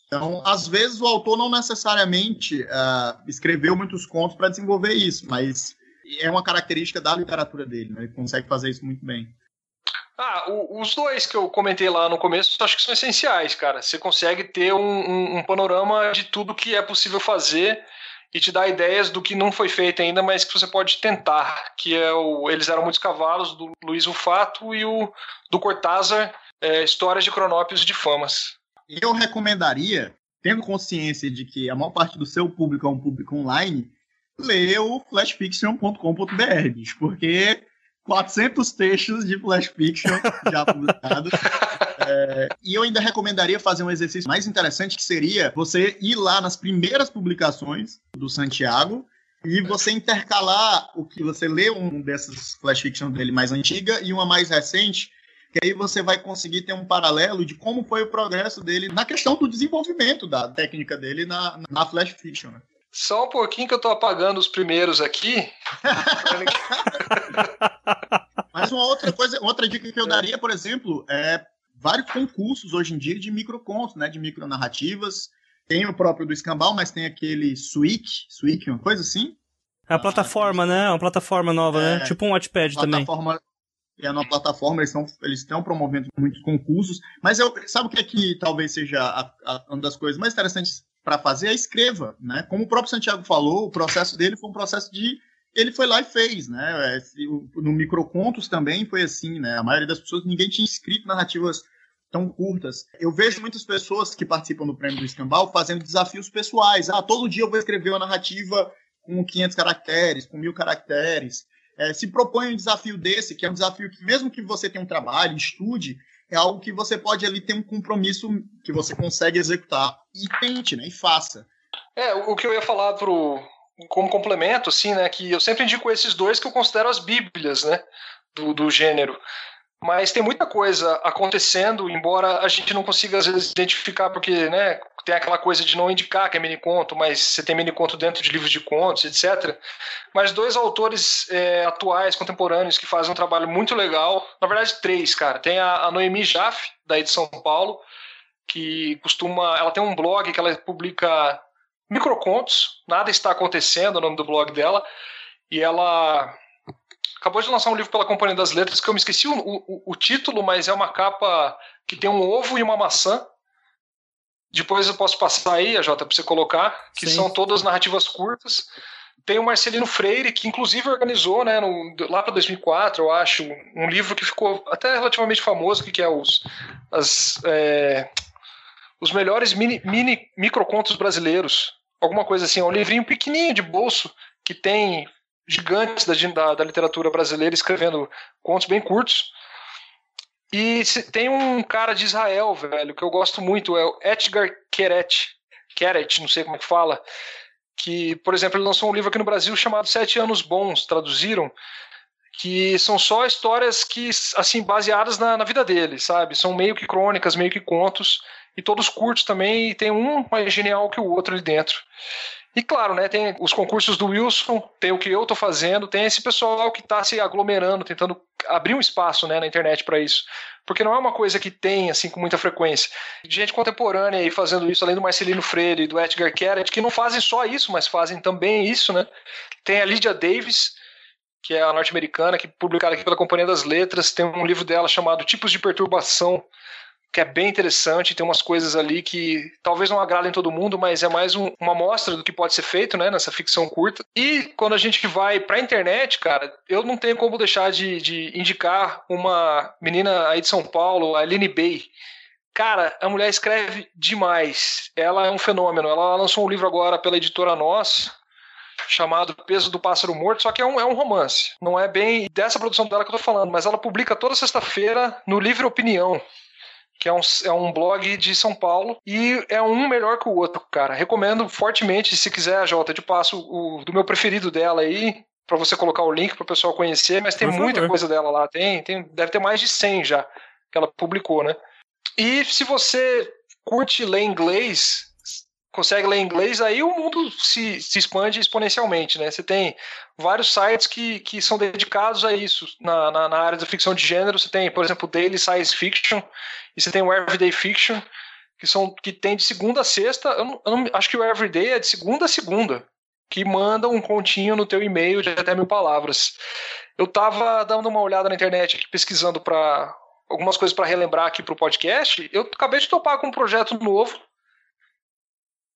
Então, às vezes, o autor não necessariamente uh, escreveu muitos contos para desenvolver isso, mas é uma característica da literatura dele, né? ele consegue fazer isso muito bem. Ah, o, os dois que eu comentei lá no começo, acho que são essenciais, cara. Você consegue ter um, um, um panorama de tudo que é possível fazer e te dá ideias do que não foi feito ainda, mas que você pode tentar, que é o Eles Eram Muitos Cavalos, do Luiz Rufato, e o do Cortázar, é, Histórias de Cronópios de Famas. Eu recomendaria, tendo consciência de que a maior parte do seu público é um público online, ler o flashfiction.com.br, porque 400 textos de flash fiction já publicados. É, e eu ainda recomendaria fazer um exercício mais interessante, que seria você ir lá nas primeiras publicações do Santiago e você intercalar o que você lê um desses flash fiction dele mais antiga e uma mais recente, que aí você vai conseguir ter um paralelo de como foi o progresso dele na questão do desenvolvimento da técnica dele na, na flash fiction. Né? Só um pouquinho que eu tô apagando os primeiros aqui. Mas uma outra coisa, outra dica que eu daria, por exemplo, é vários concursos hoje em dia de microcontos, né, de micronarrativas. Tem o próprio do Escambau, mas tem aquele Swik, Swik, uma coisa assim. É a plataforma, ah, né? É uma plataforma nova, né? é, né? Tipo um Watchpad também. É uma plataforma, eles estão eles estão promovendo muitos concursos, mas eu sabe o que é que talvez seja a, a, uma das coisas mais interessantes para fazer? É escreva, né? Como o próprio Santiago falou, o processo dele foi um processo de ele foi lá e fez, né? No Microcontos também foi assim, né? A maioria das pessoas, ninguém tinha escrito narrativas tão curtas. Eu vejo muitas pessoas que participam do prêmio do Escambau fazendo desafios pessoais. Ah, todo dia eu vou escrever uma narrativa com 500 caracteres, com mil caracteres. É, se propõe um desafio desse, que é um desafio que, mesmo que você tenha um trabalho, estude, é algo que você pode ali ter um compromisso que você consegue executar. E tente, né? E faça. É, o que eu ia falar pro, como complemento, assim, né, que eu sempre indico esses dois que eu considero as bíblias, né, do, do gênero. Mas tem muita coisa acontecendo, embora a gente não consiga às vezes identificar, porque, né, tem aquela coisa de não indicar que é mini conto, mas você tem mini conto dentro de livros de contos, etc. Mas dois autores é, atuais, contemporâneos, que fazem um trabalho muito legal, na verdade três, cara. Tem a, a Noemi Jaffe, daí de São Paulo, que costuma, ela tem um blog que ela publica microcontos, nada está acontecendo, o nome do blog dela, e ela acabou de lançar um livro pela Companhia das Letras que eu me esqueci o, o, o título, mas é uma capa que tem um ovo e uma maçã. Depois eu posso passar aí, a Jota, para você colocar, que Sim. são todas narrativas curtas. Tem o Marcelino Freire, que inclusive organizou, né, no, lá para 2004, eu acho, um livro que ficou até relativamente famoso, que é os, as, é, os melhores mini, mini microcontos brasileiros alguma coisa assim, é um livrinho pequenininho de bolso que tem gigantes da, da, literatura brasileira escrevendo contos bem curtos. E tem um cara de Israel, velho, que eu gosto muito, é o Etgar Keret, Keret, não sei como é que fala, que, por exemplo, ele lançou um livro aqui no Brasil chamado Sete Anos Bons, traduziram, que são só histórias que, assim, baseadas na, na vida dele, sabe? São meio que crônicas, meio que contos, e todos curtos também, e tem um mais genial que o outro ali dentro. E claro, né, tem os concursos do Wilson, tem o que eu estou fazendo, tem esse pessoal que está se aglomerando, tentando abrir um espaço né, na internet para isso. Porque não é uma coisa que tem assim com muita frequência. Gente contemporânea aí fazendo isso, além do Marcelino Freire e do Edgar Keret, que não fazem só isso, mas fazem também isso, né? Tem a Lydia Davis, que é a norte-americana, que publicada aqui pela Companhia das Letras, tem um livro dela chamado Tipos de Perturbação, que é bem interessante, tem umas coisas ali que talvez não agradem todo mundo, mas é mais um, uma amostra do que pode ser feito, né, nessa ficção curta. E quando a gente vai pra internet, cara, eu não tenho como deixar de, de indicar uma menina aí de São Paulo, a Aline Bay. Cara, a mulher escreve demais. Ela é um fenômeno. Ela lançou um livro agora pela editora Nós, chamado Peso do Pássaro Morto, só que é um, é um romance. Não é bem dessa produção dela que eu tô falando, mas ela publica toda sexta-feira no Livre Opinião que é um, é um blog de São Paulo e é um melhor que o outro, cara. Recomendo fortemente, se quiser, Jota, de passo o do meu preferido dela aí, para você colocar o link para o pessoal conhecer, mas tem Por muita favor. coisa dela lá, tem, tem, deve ter mais de 100 já que ela publicou, né? E se você curte ler inglês, consegue ler inglês, aí o mundo se, se expande exponencialmente, né? Você tem vários sites que, que são dedicados a isso. Na, na, na, área da ficção de gênero, você tem, por exemplo, Daily Science Fiction, e você tem o Everyday Fiction, que são que tem de segunda a sexta. Eu, não, eu não, acho que o Everyday é de segunda a segunda, que manda um continho no teu e-mail de até mil palavras. Eu estava dando uma olhada na internet, pesquisando para algumas coisas para relembrar aqui para o podcast. Eu acabei de topar com um projeto novo,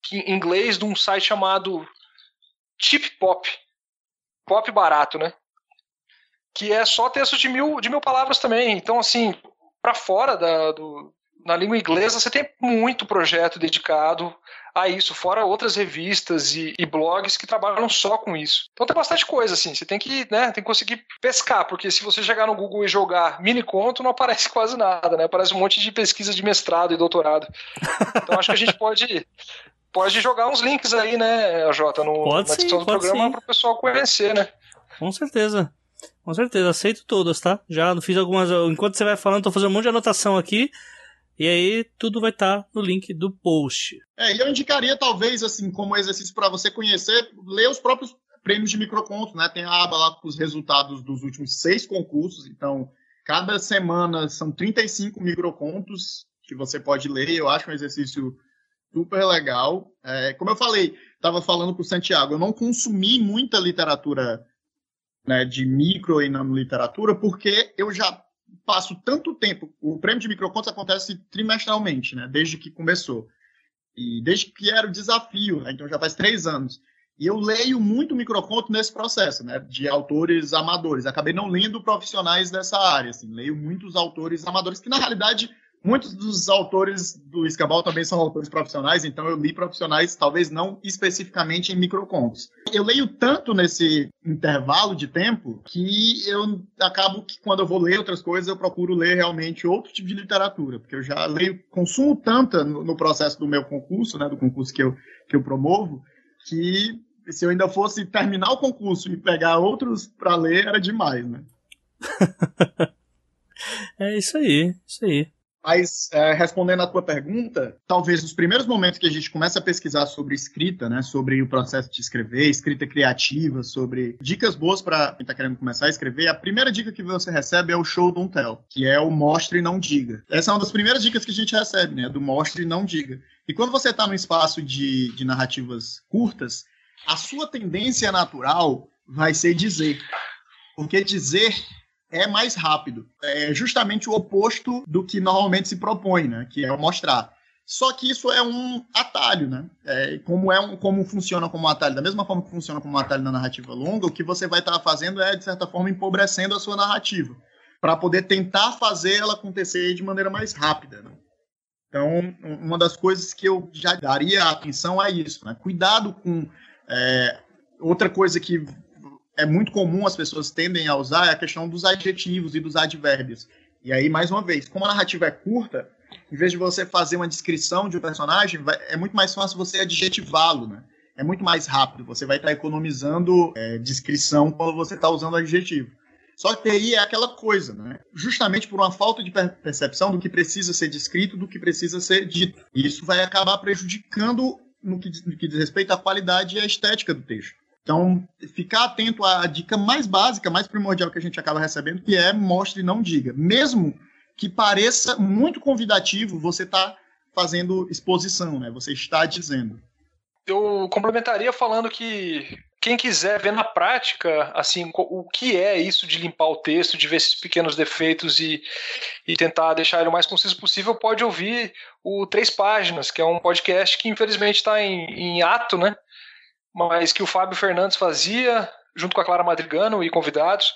que, em inglês, de um site chamado Chip Pop. Pop barato, né? Que é só texto de mil, de mil palavras também. Então, assim, para fora da, do, na língua inglesa, você tem muito projeto dedicado a isso, fora outras revistas e, e, blogs que trabalham só com isso. Então tem bastante coisa, assim. Você tem que, né, tem que conseguir pescar, porque se você chegar no Google e jogar mini conto, não aparece quase nada, né? Aparece um monte de pesquisa de mestrado e doutorado. Então acho que a gente pode. Pode jogar uns links aí, né, Jota, no, pode na descrição do programa para o pessoal conhecer, né? Com certeza. Com certeza, aceito todas, tá? Já fiz algumas. Enquanto você vai falando, tô fazendo um monte de anotação aqui. E aí tudo vai estar tá no link do post. É, e eu indicaria talvez assim como exercício para você conhecer, ler os próprios prêmios de microconto, né? Tem a aba lá com os resultados dos últimos seis concursos, então cada semana são 35 microcontos que você pode ler. Eu acho um exercício super legal. É, como eu falei, estava falando com o Santiago, eu não consumi muita literatura né, de micro e literatura porque eu já passo tanto tempo. O prêmio de microcontos acontece trimestralmente, né? Desde que começou. E desde que era o desafio, né? Então já faz três anos. E eu leio muito microconto nesse processo, né? De autores amadores. Acabei não lendo profissionais dessa área, assim. Leio muitos autores amadores que, na realidade, Muitos dos autores do Escabal também são autores profissionais, então eu li profissionais, talvez não especificamente em microcontos. Eu leio tanto nesse intervalo de tempo que eu acabo que quando eu vou ler outras coisas, eu procuro ler realmente outro tipo de literatura, porque eu já leio, consumo tanta no, no processo do meu concurso, né, do concurso que eu, que eu promovo, que se eu ainda fosse terminar o concurso e pegar outros para ler, era demais, né? é isso aí, isso aí. Mas, é, respondendo à tua pergunta, talvez nos primeiros momentos que a gente começa a pesquisar sobre escrita, né, sobre o processo de escrever, escrita criativa, sobre dicas boas para quem está querendo começar a escrever, a primeira dica que você recebe é o show don't tell, que é o mostre e não diga. Essa é uma das primeiras dicas que a gente recebe, né, do mostre e não diga. E quando você está no espaço de, de narrativas curtas, a sua tendência natural vai ser dizer. Porque dizer é mais rápido. É justamente o oposto do que normalmente se propõe, né? Que é mostrar. Só que isso é um atalho, né? É, como, é um, como funciona como atalho, da mesma forma que funciona como atalho na narrativa longa, o que você vai estar fazendo é, de certa forma, empobrecendo a sua narrativa, para poder tentar fazer ela acontecer de maneira mais rápida. Né? Então, uma das coisas que eu já daria atenção é isso, né? Cuidado com. É, outra coisa que é muito comum as pessoas tendem a usar é a questão dos adjetivos e dos advérbios. E aí, mais uma vez, como a narrativa é curta, em vez de você fazer uma descrição de um personagem, vai, é muito mais fácil você adjetivá-lo, né? É muito mais rápido, você vai estar economizando é, descrição quando você está usando adjetivo. Só que aí é aquela coisa, né? Justamente por uma falta de percepção do que precisa ser descrito, do que precisa ser dito. E isso vai acabar prejudicando no que, no que diz respeito à qualidade e à estética do texto. Então, ficar atento à dica mais básica, mais primordial que a gente acaba recebendo, que é mostre e não diga. Mesmo que pareça muito convidativo, você está fazendo exposição, né? Você está dizendo. Eu complementaria falando que quem quiser ver na prática, assim, o que é isso de limpar o texto, de ver esses pequenos defeitos e, e tentar deixar ele o mais conciso possível, pode ouvir o Três Páginas, que é um podcast que infelizmente está em, em ato, né? Mas que o Fábio Fernandes fazia junto com a Clara Madrigano e convidados.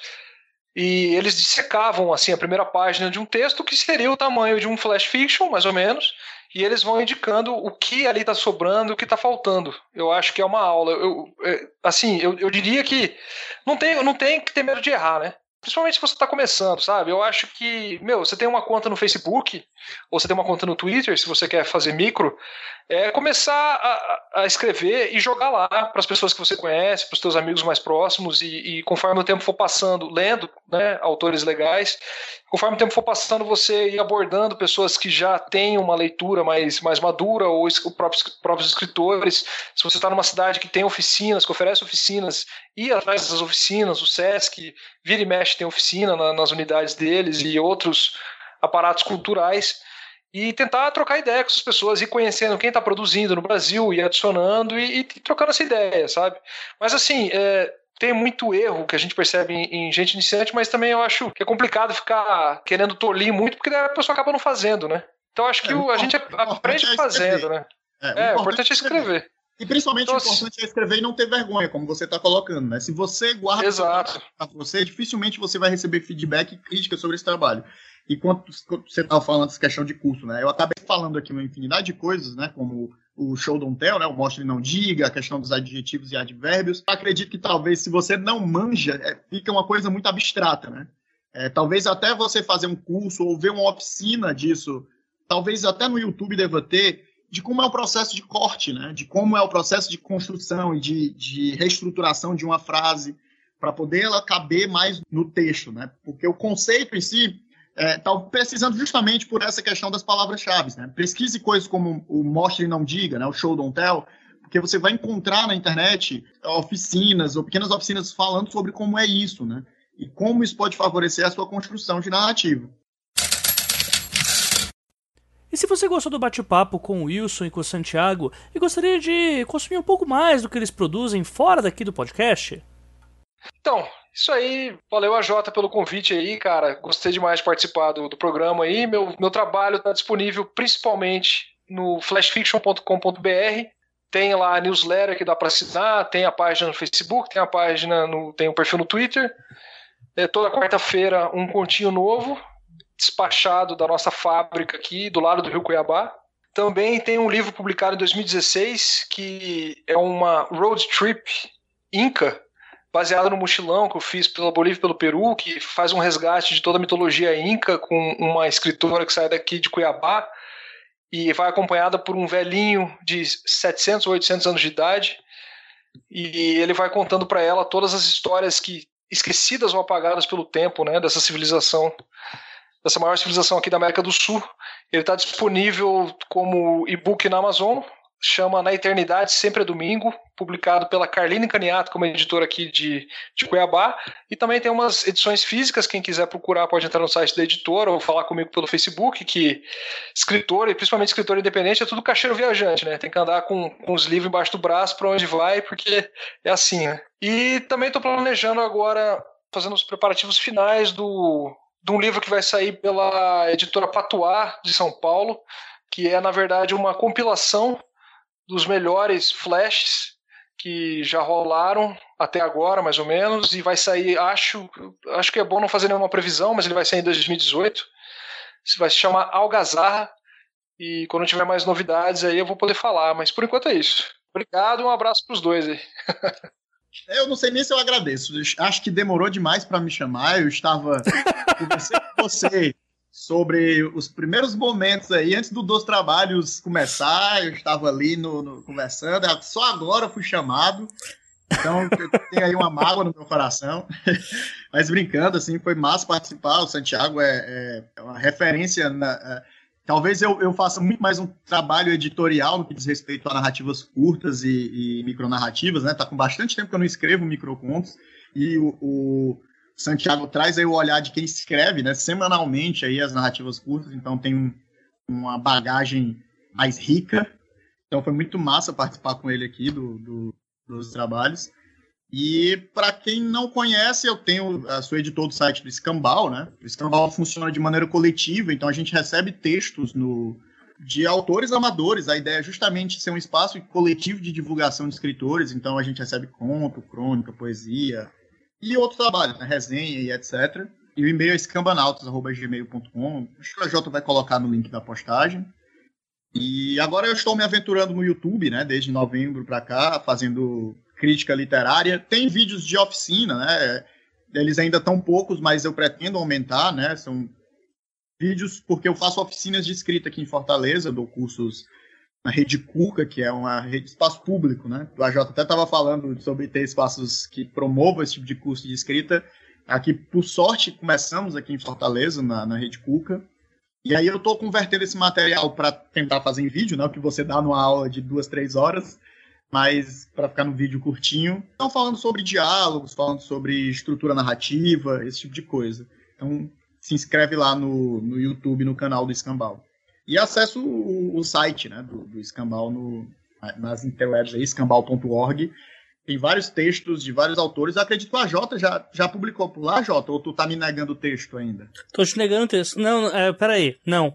E eles dissecavam assim a primeira página de um texto que seria o tamanho de um flash fiction, mais ou menos, e eles vão indicando o que ali está sobrando, o que está faltando. Eu acho que é uma aula. Eu, é, assim, eu, eu diria que não tem, não tem que ter medo de errar, né? Principalmente se você está começando, sabe? Eu acho que, meu, você tem uma conta no Facebook, ou você tem uma conta no Twitter, se você quer fazer micro, é começar a, a escrever e jogar lá para as pessoas que você conhece, para os seus amigos mais próximos, e, e, conforme o tempo for passando, lendo né, autores legais, conforme o tempo for passando, você ir abordando pessoas que já têm uma leitura mais, mais madura, ou os próprios, próprios escritores. Se você está numa cidade que tem oficinas, que oferece oficinas, ir atrás dessas oficinas, o SESC, vira e mexe tem oficina na, nas unidades deles e outros aparatos culturais e tentar trocar ideia com essas pessoas e conhecendo quem está produzindo no Brasil e adicionando e, e, trocando essa ideia, sabe? Mas assim, é, tem muito erro que a gente percebe em, em, gente iniciante, mas também eu acho que é complicado ficar querendo tolir muito, porque a pessoa acaba não fazendo, né? Então acho que é, o, a gente aprende é fazendo, né? É, o, é, importante é escrever. E principalmente então, o importante é escrever e não ter vergonha, como você está colocando, né? Se você guarda Exato. para você, dificilmente você vai receber feedback e crítica sobre esse trabalho. E quando você estava falando dessa questão de curso, né? Eu acabei falando aqui uma infinidade de coisas, né? Como o show don't tell, né? O mostre não diga, a questão dos adjetivos e advérbios. Acredito que talvez se você não manja, é, fica uma coisa muito abstrata, né? É, talvez até você fazer um curso ou ver uma oficina disso, talvez até no YouTube deva ter, de como é o processo de corte, né? De como é o processo de construção e de, de reestruturação de uma frase para poder ela caber mais no texto, né? Porque o conceito em si está é, precisando justamente por essa questão das palavras-chave, né? Pesquise coisas como o mostre e não diga, né? O show don't tell, porque você vai encontrar na internet oficinas ou pequenas oficinas falando sobre como é isso, né? E como isso pode favorecer a sua construção de narrativa. E se você gostou do bate-papo com o Wilson e com o Santiago e gostaria de consumir um pouco mais do que eles produzem fora daqui do podcast? Então, isso aí, valeu a Jota pelo convite aí, cara. Gostei demais de participar do, do programa aí. Meu, meu trabalho está disponível principalmente no flashfiction.com.br. Tem lá a newsletter que dá para assinar, tem a página no Facebook, tem a página no, tem o um perfil no Twitter. É, toda quarta-feira um continho novo despachado da nossa fábrica aqui do lado do Rio Cuiabá. Também tem um livro publicado em 2016 que é uma road trip Inca, baseado no mochilão que eu fiz pela Bolívia e pelo Peru, que faz um resgate de toda a mitologia inca com uma escritora que sai daqui de Cuiabá e vai acompanhada por um velhinho de 700 ou 800 anos de idade e ele vai contando para ela todas as histórias que esquecidas ou apagadas pelo tempo, né, dessa civilização dessa maior civilização aqui da América do Sul. Ele está disponível como e-book na Amazon, chama Na Eternidade, sempre é domingo, publicado pela Carline Caniato, como editora aqui de, de Cuiabá. E também tem umas edições físicas, quem quiser procurar pode entrar no site da editora ou falar comigo pelo Facebook, que escritor, e principalmente escritor independente, é tudo cacheiro viajante, né? Tem que andar com, com os livros embaixo do braço para onde vai, porque é assim, né? E também estou planejando agora, fazendo os preparativos finais do de um livro que vai sair pela editora Patuá de São Paulo, que é na verdade uma compilação dos melhores flashes que já rolaram até agora, mais ou menos, e vai sair, acho, acho que é bom não fazer nenhuma previsão, mas ele vai sair em 2018. Vai se chamar Algazarra e quando tiver mais novidades aí eu vou poder falar, mas por enquanto é isso. Obrigado, um abraço para os dois aí. Eu não sei nem se eu agradeço. Acho que demorou demais para me chamar. Eu estava conversando com você sobre os primeiros momentos aí, antes do Dos Trabalhos começar. Eu estava ali no, no conversando. Só agora fui chamado. Então, tem aí uma mágoa no meu coração. Mas brincando, assim, foi massa participar. O Santiago é, é uma referência na, é, Talvez eu, eu faça muito mais um trabalho editorial no que diz respeito a narrativas curtas e, e micronarrativas, né? Tá com bastante tempo que eu não escrevo microcontos e o, o, Santiago traz aí o olhar de quem escreve, né? Semanalmente aí as narrativas curtas, então tem um, uma bagagem mais rica. Então foi muito massa participar com ele aqui do, do dos trabalhos. E para quem não conhece, eu tenho, a sou editor do site do Escambau, né? O Escambau funciona de maneira coletiva, então a gente recebe textos no, de autores amadores. A ideia é justamente ser um espaço coletivo de divulgação de escritores, então a gente recebe conto, crônica, poesia e outro trabalho, né? resenha e etc. E o e-mail é escambanautas.gmail.com. Acho que a Jota vai colocar no link da postagem. E agora eu estou me aventurando no YouTube, né? Desde novembro para cá, fazendo crítica literária. Tem vídeos de oficina, né? Eles ainda estão poucos, mas eu pretendo aumentar, né? São vídeos porque eu faço oficinas de escrita aqui em Fortaleza, dou cursos na Rede Cuca, que é uma rede de espaço público, né? O AJ até estava falando sobre ter espaços que promovam esse tipo de curso de escrita. Aqui, por sorte, começamos aqui em Fortaleza, na, na Rede Cuca. E aí eu estou convertendo esse material para tentar fazer em vídeo, né? O que você dá numa aula de duas, três horas mas para ficar no vídeo curtinho. Estão falando sobre diálogos, falando sobre estrutura narrativa, esse tipo de coisa. Então se inscreve lá no, no YouTube, no canal do Escambau. E acesso o, o site né, do, do Escambau no, nas interwebs aí, escambau.org. Tem vários textos de vários autores. Eu acredito que a Jota já, já publicou por lá, Jota, ou tu tá me negando o texto ainda? Tô te negando o texto. Não, é, peraí, não.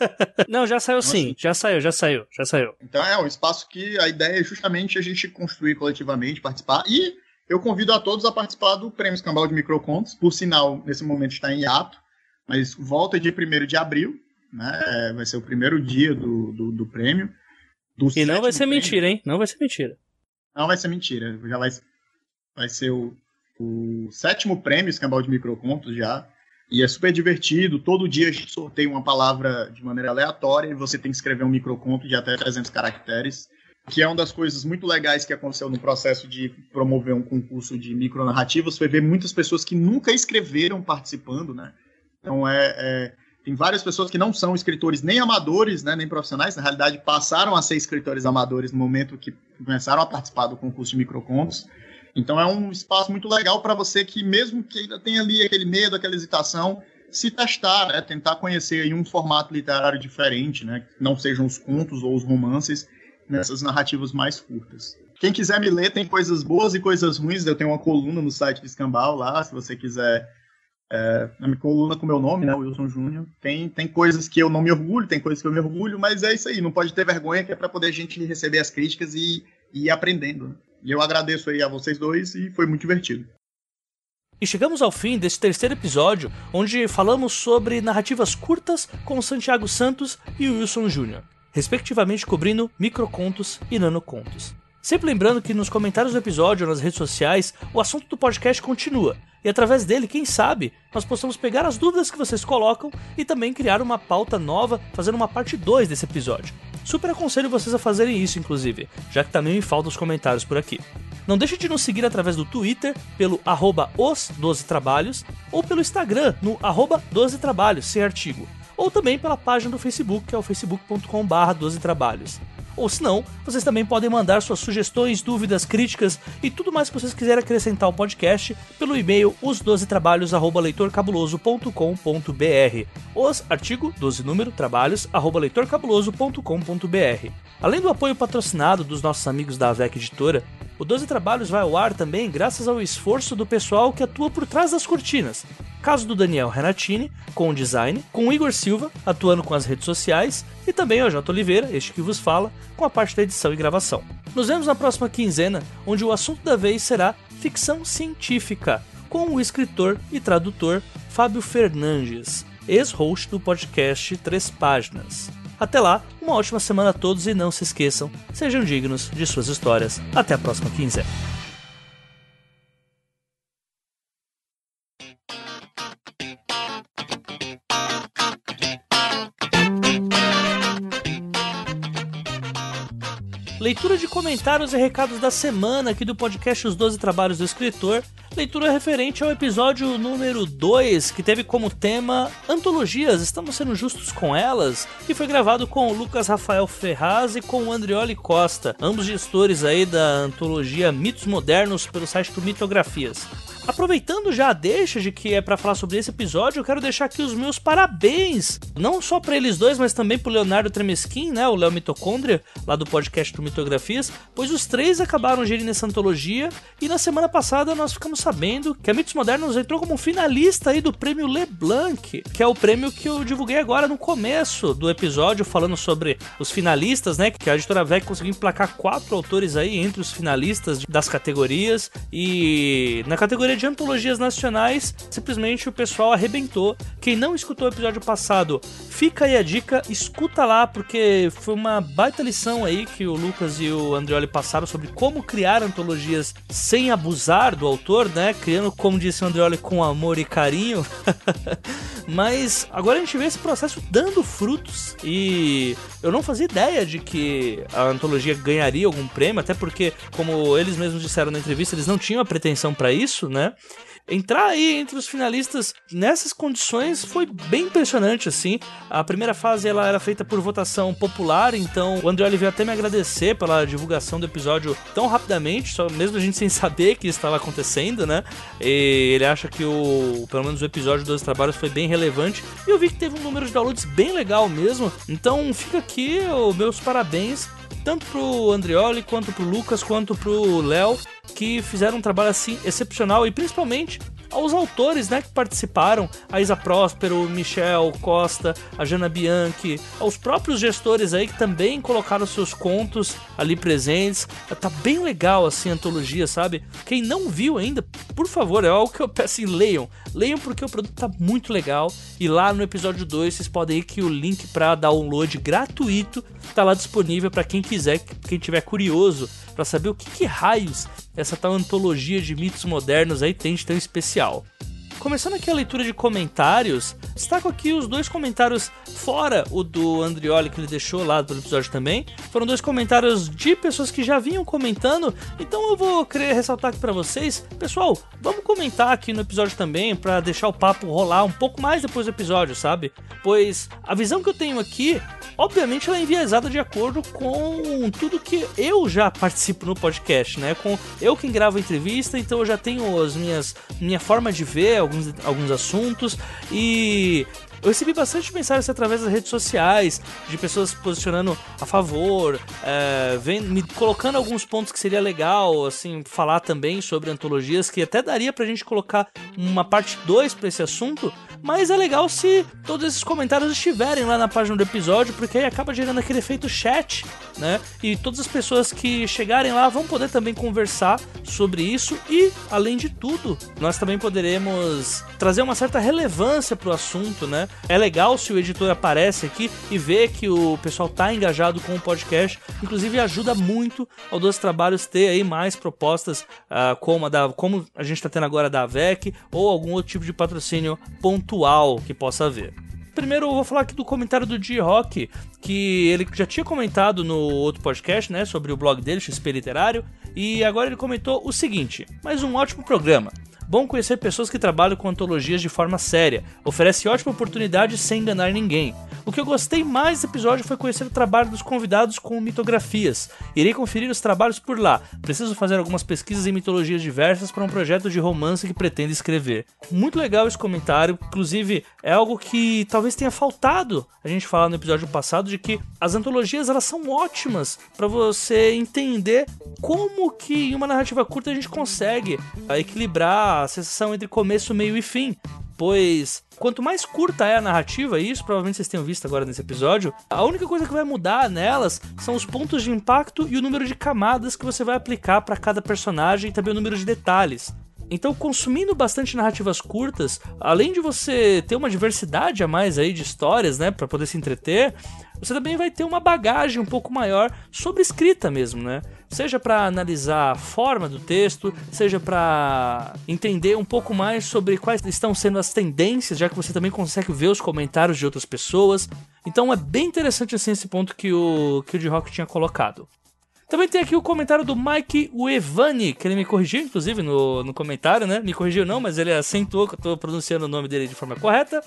não, já saiu sim, assim? já saiu, já saiu, já saiu. Então é um espaço que a ideia é justamente a gente construir coletivamente, participar. E eu convido a todos a participar do Prêmio Escambau de Microcontos. Por sinal, nesse momento está em hiato, mas volta dia 1 de abril, né? É, vai ser o primeiro dia do, do, do prêmio. Do e não vai ser prêmio. mentira, hein? Não vai ser mentira. Não vai ser mentira. Já vai, vai ser o, o sétimo prêmio Escambau de Microcontos já. E é super divertido. Todo dia a gente sorteia uma palavra de maneira aleatória e você tem que escrever um microconto de até 300 caracteres, que é uma das coisas muito legais que aconteceu no processo de promover um concurso de micronarrativas. Foi ver muitas pessoas que nunca escreveram participando, né? Então é, é tem várias pessoas que não são escritores nem amadores, né, nem profissionais, na realidade passaram a ser escritores amadores no momento que começaram a participar do concurso de microcontos. Então é um espaço muito legal para você que, mesmo que ainda tenha ali aquele medo, aquela hesitação, se testar, né, tentar conhecer aí um formato literário diferente, né, que não sejam os contos ou os romances, nessas narrativas mais curtas. Quem quiser me ler, tem coisas boas e coisas ruins. Eu tenho uma coluna no site do Escambau lá, se você quiser é, na minha coluna com meu nome, né, Wilson Júnior, tem, tem coisas que eu não me orgulho, tem coisas que eu me orgulho, mas é isso aí, não pode ter vergonha, que é para poder a gente receber as críticas e, e ir aprendendo. Né? E eu agradeço aí a vocês dois e foi muito divertido. E chegamos ao fim desse terceiro episódio, onde falamos sobre narrativas curtas com Santiago Santos e Wilson Júnior, respectivamente cobrindo microcontos e nanocontos. Sempre lembrando que nos comentários do episódio ou nas redes sociais, o assunto do podcast continua. E através dele, quem sabe, nós possamos pegar as dúvidas que vocês colocam e também criar uma pauta nova, fazendo uma parte 2 desse episódio. Super aconselho vocês a fazerem isso, inclusive, já que também me faltam os comentários por aqui. Não deixe de nos seguir através do Twitter, pelo arroba os 12 trabalhos, ou pelo Instagram, no arroba 12 trabalhos, sem artigo. Ou também pela página do Facebook, que é o facebook.com barra 12 trabalhos. Ou se não, vocês também podem mandar suas sugestões, dúvidas, críticas e tudo mais que vocês quiserem acrescentar ao podcast pelo e-mail os12trabalhos@leitorcabuloso.com.br. Os artigo 12 número trabalhos@leitorcabuloso.com.br. Além do apoio patrocinado dos nossos amigos da AVEC Editora, o 12 Trabalhos vai ao ar também graças ao esforço do pessoal que atua por trás das cortinas. Caso do Daniel Renatini, com o design, com o Igor Silva, atuando com as redes sociais, e também o J. Oliveira, este que vos fala, com a parte da edição e gravação. Nos vemos na próxima quinzena, onde o assunto da vez será ficção científica, com o escritor e tradutor Fábio Fernandes, ex-host do podcast Três Páginas. Até lá, uma ótima semana a todos e não se esqueçam, sejam dignos de suas histórias. Até a próxima quinzena. Leitura de comentários e recados da semana aqui do podcast Os Doze Trabalhos do Escritor. Leitura referente ao episódio número 2, que teve como tema Antologias, estamos sendo justos com elas? Que foi gravado com o Lucas Rafael Ferraz e com o Andrioli Costa, ambos gestores aí da antologia Mitos Modernos pelo site do Mitografias. Aproveitando já a deixa de que é para falar sobre esse episódio, eu quero deixar aqui os meus parabéns, não só para eles dois, mas também pro Leonardo Tremesquim, né, o Léo Mitocôndria, lá do podcast do Mitografias, pois os três acabaram gerindo essa antologia e na semana passada nós ficamos sabendo que a Mitos Modernos entrou como finalista aí do prêmio Leblanc, que é o prêmio que eu divulguei agora no começo do episódio falando sobre os finalistas, né, que a editora VEC conseguiu emplacar quatro autores aí entre os finalistas das categorias e na categoria de antologias nacionais, simplesmente o pessoal arrebentou. Quem não escutou o episódio passado, fica aí a dica, escuta lá, porque foi uma baita lição aí que o Lucas e o Andreoli passaram sobre como criar antologias sem abusar do autor, né? Criando, como disse o Andreoli, com amor e carinho. Mas agora a gente vê esse processo dando frutos e eu não fazia ideia de que a antologia ganharia algum prêmio, até porque, como eles mesmos disseram na entrevista, eles não tinham a pretensão para isso, né? Entrar aí entre os finalistas nessas condições foi bem impressionante, assim. A primeira fase ela era feita por votação popular, então o André veio até me agradecer pela divulgação do episódio tão rapidamente, só mesmo a gente sem saber que estava acontecendo, né? E ele acha que o, pelo menos o episódio dos trabalhos foi bem relevante. E eu vi que teve um número de downloads bem legal mesmo. Então fica aqui os meus parabéns tanto pro Andrioli, quanto pro Lucas, quanto pro Léo, que fizeram um trabalho assim excepcional e principalmente aos autores né, que participaram, a Isa Próspero, Michel Costa, a Jana Bianchi, aos próprios gestores aí que também colocaram seus contos ali presentes. Tá bem legal assim a antologia, sabe? Quem não viu ainda, por favor, é algo que eu peço assim, leiam. Leiam porque o produto tá muito legal. E lá no episódio 2 vocês podem ir que o link para download gratuito tá lá disponível para quem quiser, quem tiver curioso para saber o que, que raios essa tal antologia de mitos modernos aí tem de tão especial. Começando aqui a leitura de comentários, destaco aqui os dois comentários fora o do Andrioli que ele deixou lá do episódio também. Foram dois comentários de pessoas que já vinham comentando, então eu vou querer ressaltar aqui para vocês. Pessoal, vamos comentar aqui no episódio também para deixar o papo rolar um pouco mais depois do episódio, sabe? Pois a visão que eu tenho aqui, obviamente ela é enviesada de acordo com tudo que eu já participo no podcast, né? Com eu quem gravo a entrevista, então eu já tenho as minhas minha forma de ver alguns assuntos. E eu recebi bastante mensagens através das redes sociais, de pessoas posicionando a favor, é, me colocando alguns pontos que seria legal, assim, falar também sobre antologias, que até daria pra gente colocar uma parte 2 para esse assunto, mas é legal se todos esses comentários estiverem lá na página do episódio, porque aí acaba gerando aquele efeito chat, né? E todas as pessoas que chegarem lá vão poder também conversar sobre isso e, além de tudo, nós também poderemos trazer uma certa relevância pro assunto, né? É legal se o editor aparece aqui e vê que o pessoal tá engajado com o podcast, inclusive ajuda muito ao Dois Trabalhos ter aí mais propostas uh, como, a da, como a gente tá tendo agora da AVEC ou algum outro tipo de patrocínio pontual que possa haver. Primeiro eu vou falar aqui do comentário do G-Rock, que ele já tinha comentado no outro podcast, né, sobre o blog dele, XP Literário, e agora ele comentou o seguinte: mais um ótimo programa. Bom conhecer pessoas que trabalham com antologias de forma séria, oferece ótima oportunidade sem enganar ninguém. O que eu gostei mais desse episódio foi conhecer o trabalho dos convidados com mitografias. Irei conferir os trabalhos por lá. Preciso fazer algumas pesquisas em mitologias diversas para um projeto de romance que pretendo escrever. Muito legal esse comentário, inclusive é algo que talvez tenha faltado a gente falar no episódio passado de que as antologias elas são ótimas para você entender como que em uma narrativa curta a gente consegue equilibrar a sensação entre começo, meio e fim pois quanto mais curta é a narrativa, e isso provavelmente vocês tenham visto agora nesse episódio, a única coisa que vai mudar nelas são os pontos de impacto e o número de camadas que você vai aplicar para cada personagem e também o número de detalhes. Então, consumindo bastante narrativas curtas, além de você ter uma diversidade a mais aí de histórias, né, para poder se entreter, você também vai ter uma bagagem um pouco maior sobre escrita mesmo, né? Seja para analisar a forma do texto, seja para entender um pouco mais sobre quais estão sendo as tendências, já que você também consegue ver os comentários de outras pessoas. Então é bem interessante assim esse ponto que o que o D-Rock tinha colocado. Também tem aqui o comentário do Mike Uevani, que ele me corrigiu, inclusive, no, no comentário, né? Me corrigiu não, mas ele acentuou que eu tô pronunciando o nome dele de forma correta.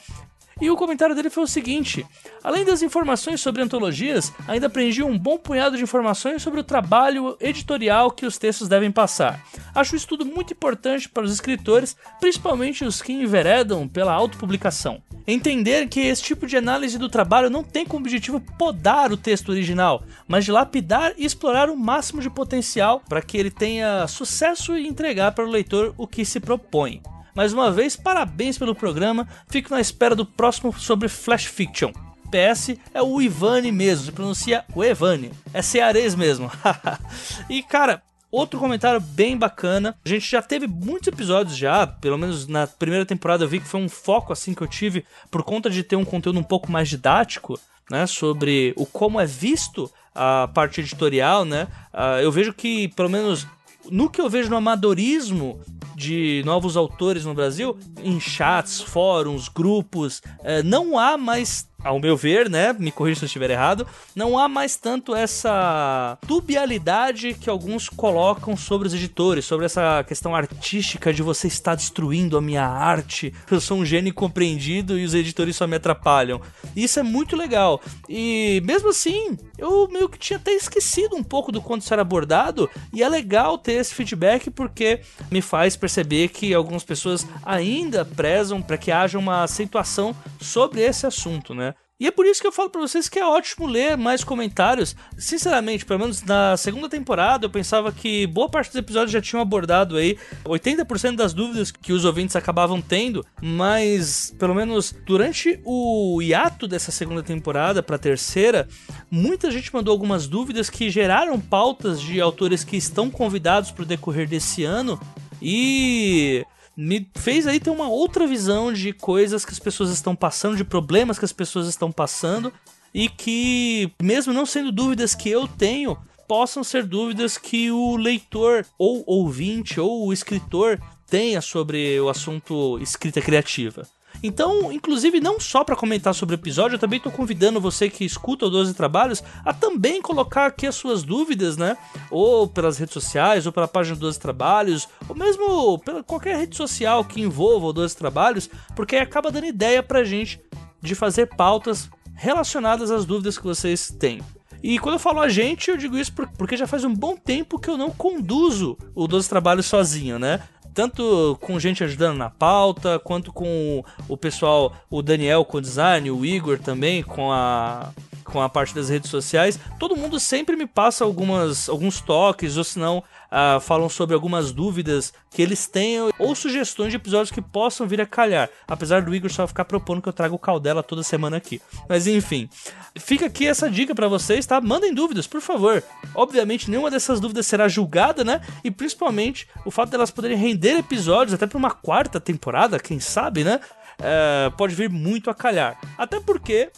E o comentário dele foi o seguinte: além das informações sobre antologias, ainda aprendi um bom punhado de informações sobre o trabalho editorial que os textos devem passar. Acho isso tudo muito importante para os escritores, principalmente os que enveredam pela autopublicação. Entender que esse tipo de análise do trabalho não tem como objetivo podar o texto original, mas de lapidar e explorar o máximo de potencial para que ele tenha sucesso e entregar para o leitor o que se propõe. Mais uma vez, parabéns pelo programa. Fico na espera do próximo sobre Flash Fiction. PS é o Ivani mesmo, se pronuncia o Evani. É cearês mesmo. e cara, Outro comentário bem bacana. A gente já teve muitos episódios já, pelo menos na primeira temporada eu vi que foi um foco assim que eu tive por conta de ter um conteúdo um pouco mais didático, né, sobre o como é visto a parte editorial, né? Uh, eu vejo que pelo menos no que eu vejo no amadorismo de novos autores no Brasil, em chats, fóruns, grupos, é, não há mais ao meu ver, né? Me corrija se eu estiver errado, não há mais tanto essa dubialidade que alguns colocam sobre os editores, sobre essa questão artística de você estar destruindo a minha arte. Eu sou um gênio compreendido e os editores só me atrapalham. Isso é muito legal. E mesmo assim, eu meio que tinha até esquecido um pouco do quanto isso era abordado, e é legal ter esse feedback porque me faz perceber que algumas pessoas ainda prezam para que haja uma acentuação sobre esse assunto, né? E é por isso que eu falo para vocês que é ótimo ler mais comentários. Sinceramente, pelo menos na segunda temporada, eu pensava que boa parte dos episódios já tinham abordado aí 80% das dúvidas que os ouvintes acabavam tendo, mas pelo menos durante o hiato dessa segunda temporada para terceira, muita gente mandou algumas dúvidas que geraram pautas de autores que estão convidados para decorrer desse ano. E me fez aí ter uma outra visão de coisas que as pessoas estão passando, de problemas que as pessoas estão passando e que, mesmo não sendo dúvidas que eu tenho, possam ser dúvidas que o leitor ou ouvinte ou o escritor tenha sobre o assunto escrita criativa. Então, inclusive, não só para comentar sobre o episódio, eu também estou convidando você que escuta o 12 Trabalhos a também colocar aqui as suas dúvidas, né? Ou pelas redes sociais, ou pela página do 12 Trabalhos, ou mesmo pela qualquer rede social que envolva o 12 Trabalhos, porque acaba dando ideia pra gente de fazer pautas relacionadas às dúvidas que vocês têm. E quando eu falo a gente, eu digo isso porque já faz um bom tempo que eu não conduzo o 12 Trabalhos sozinho, né? Tanto com gente ajudando na pauta, quanto com o pessoal, o Daniel com o design, o Igor também com a com a parte das redes sociais, todo mundo sempre me passa algumas, alguns toques, ou se não, uh, falam sobre algumas dúvidas que eles tenham, ou sugestões de episódios que possam vir a calhar. Apesar do Igor só ficar propondo que eu traga o Caldela toda semana aqui. Mas enfim, fica aqui essa dica para vocês, tá? Mandem dúvidas, por favor. Obviamente, nenhuma dessas dúvidas será julgada, né? E principalmente o fato delas poderem render episódios até para uma quarta temporada, quem sabe, né? Uh, pode vir muito a calhar. Até porque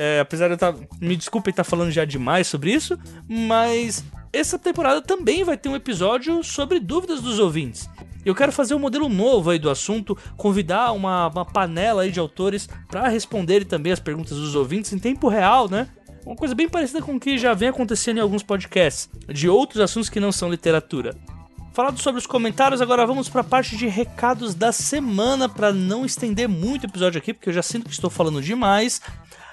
é, apesar de eu estar. Tá, me desculpe estar falando já demais sobre isso, mas essa temporada também vai ter um episódio sobre dúvidas dos ouvintes. Eu quero fazer um modelo novo aí do assunto, convidar uma, uma panela aí de autores para responderem também as perguntas dos ouvintes em tempo real, né? Uma coisa bem parecida com o que já vem acontecendo em alguns podcasts, de outros assuntos que não são literatura. Falado sobre os comentários, agora vamos para a parte de recados da semana, para não estender muito o episódio aqui, porque eu já sinto que estou falando demais.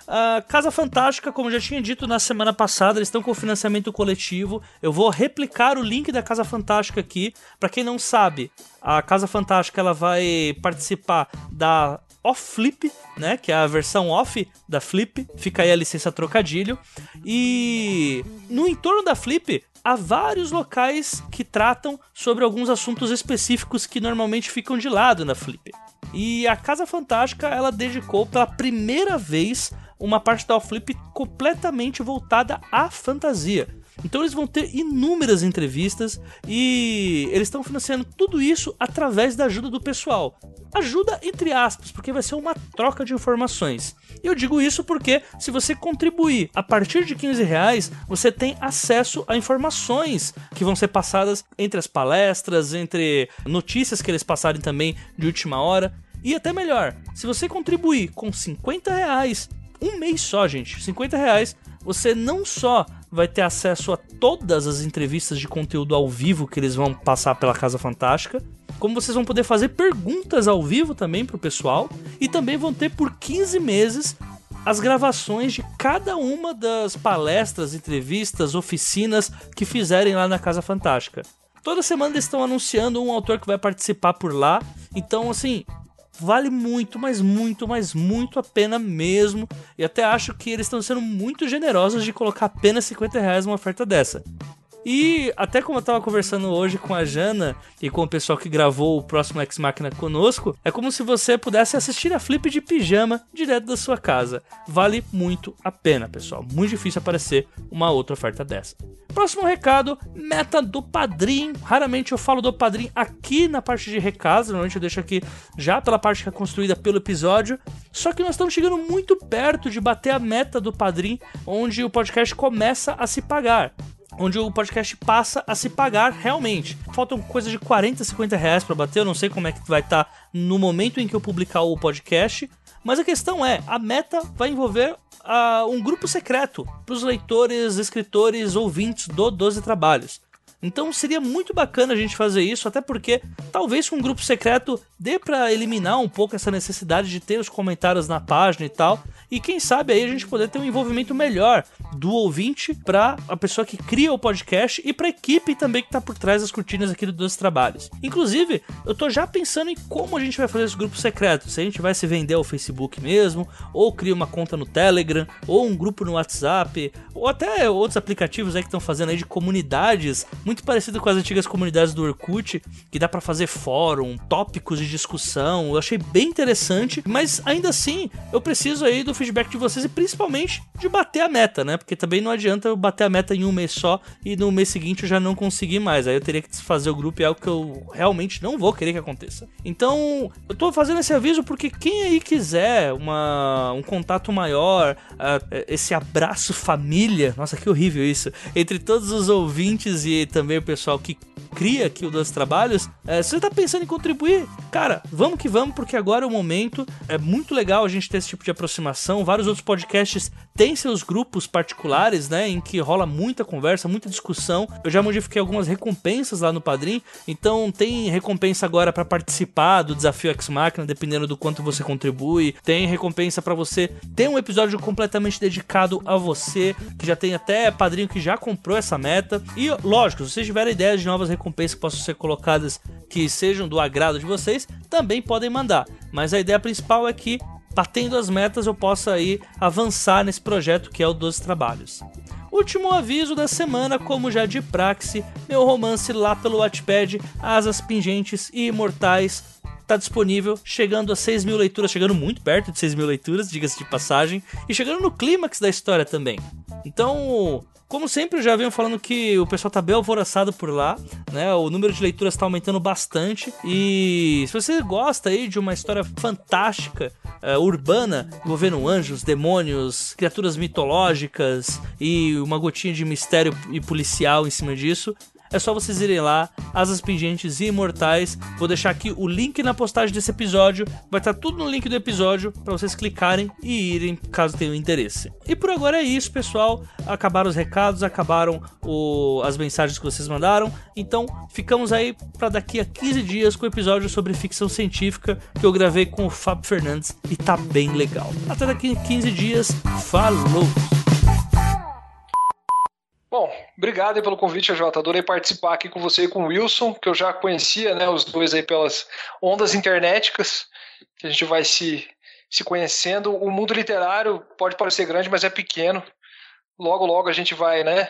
Uh, Casa Fantástica, como já tinha dito na semana passada, eles estão com financiamento coletivo. Eu vou replicar o link da Casa Fantástica aqui. Para quem não sabe, a Casa Fantástica ela vai participar da Off Flip, né? Que é a versão off da Flip. Fica aí a licença trocadilho. E no entorno da Flip há vários locais que tratam sobre alguns assuntos específicos que normalmente ficam de lado na Flip. E a Casa Fantástica ela dedicou pela primeira vez uma parte da Flip completamente voltada à fantasia. Então eles vão ter inúmeras entrevistas e eles estão financiando tudo isso através da ajuda do pessoal. Ajuda entre aspas, porque vai ser uma troca de informações. E eu digo isso porque se você contribuir a partir de 15 reais, você tem acesso a informações que vão ser passadas entre as palestras, entre notícias que eles passarem também de última hora. E até melhor, se você contribuir com 50 reais, um mês só, gente. 50 reais. Você não só vai ter acesso a todas as entrevistas de conteúdo ao vivo que eles vão passar pela Casa Fantástica, como vocês vão poder fazer perguntas ao vivo também pro pessoal e também vão ter por 15 meses as gravações de cada uma das palestras, entrevistas, oficinas que fizerem lá na Casa Fantástica. Toda semana eles estão anunciando um autor que vai participar por lá. Então, assim, vale muito, mas muito, mas muito a pena mesmo. E até acho que eles estão sendo muito generosos de colocar apenas 50 reais numa oferta dessa. E até como eu tava conversando hoje com a Jana e com o pessoal que gravou o próximo X Máquina conosco, é como se você pudesse assistir a Flip de pijama direto da sua casa. Vale muito a pena, pessoal. Muito difícil aparecer uma outra oferta dessa. Próximo recado, meta do Padrim. Raramente eu falo do Padrim aqui na parte de recados, normalmente eu deixo aqui já pela parte que é construída pelo episódio. Só que nós estamos chegando muito perto de bater a meta do Padrim, onde o podcast começa a se pagar onde o podcast passa a se pagar realmente. Faltam coisa de 40, 50 reais para bater, eu não sei como é que vai estar tá no momento em que eu publicar o podcast, Mas a questão é, a meta vai envolver uh, um grupo secreto para os leitores, escritores, ouvintes do 12 Trabalhos. Então seria muito bacana a gente fazer isso, até porque talvez com um grupo secreto dê para eliminar um pouco essa necessidade de ter os comentários na página e tal. E quem sabe aí a gente poder ter um envolvimento melhor do ouvinte para a pessoa que cria o podcast e para a equipe também que está por trás das cortinas aqui dos trabalhos. Inclusive, eu tô já pensando em como a gente vai fazer esse grupo secreto. Se a gente vai se vender ao Facebook mesmo, ou cria uma conta no Telegram, ou um grupo no WhatsApp, ou até outros aplicativos aí que estão fazendo aí de comunidades, muito parecido com as antigas comunidades do Orkut, que dá para fazer fórum, tópicos de discussão. Eu achei bem interessante, mas ainda assim, eu preciso aí do feedback de vocês e principalmente de bater a meta, né? Porque também não adianta eu bater a meta em um mês só e no mês seguinte eu já não conseguir mais. Aí eu teria que desfazer o grupo e é algo que eu realmente não vou querer que aconteça. Então, eu tô fazendo esse aviso porque quem aí quiser uma, um contato maior, uh, esse abraço família, nossa que horrível isso, entre todos os ouvintes e também o pessoal que cria aqui o Dois Trabalhos, é, se você tá pensando em contribuir, cara, vamos que vamos, porque agora é o momento. É muito legal a gente ter esse tipo de aproximação. Vários outros podcasts têm seus grupos particulares, né, em que rola muita conversa, muita discussão. Eu já modifiquei algumas recompensas lá no Padrim, então tem recompensa agora para participar do desafio X Máquina, dependendo do quanto você contribui. Tem recompensa para você ter um episódio completamente dedicado a você, que já tem até padrinho que já comprou essa meta. E lógico, se vocês tiverem ideias de novas recompensas que possam ser colocadas que sejam do agrado de vocês, também podem mandar. Mas a ideia principal é que, batendo as metas, eu possa aí avançar nesse projeto que é o 12 Trabalhos. Último aviso da semana, como já de praxe, meu romance lá pelo Wattpad, Asas Pingentes e Imortais, está disponível, chegando a 6 mil leituras, chegando muito perto de 6 mil leituras, diga-se de passagem, e chegando no clímax da história também. Então, como sempre, eu já venho falando que o pessoal tá bem alvoroçado por lá, né? O número de leituras tá aumentando bastante. E se você gosta aí de uma história fantástica, uh, urbana, envolvendo anjos, demônios, criaturas mitológicas e uma gotinha de mistério e policial em cima disso, é só vocês irem lá, Asas Pingentes e Imortais. Vou deixar aqui o link na postagem desse episódio. Vai estar tá tudo no link do episódio para vocês clicarem e irem caso tenham interesse. E por agora é isso, pessoal. Acabaram os recados, acabaram o... as mensagens que vocês mandaram. Então ficamos aí para daqui a 15 dias com o episódio sobre ficção científica que eu gravei com o Fábio Fernandes e tá bem legal. Até daqui a 15 dias. Falou! Bom, obrigado pelo convite, Jota. Adorei participar aqui com você e com o Wilson, que eu já conhecia, né, os dois aí pelas ondas internéticas, que a gente vai se, se conhecendo. O mundo literário pode parecer grande, mas é pequeno. Logo, logo a gente vai, né,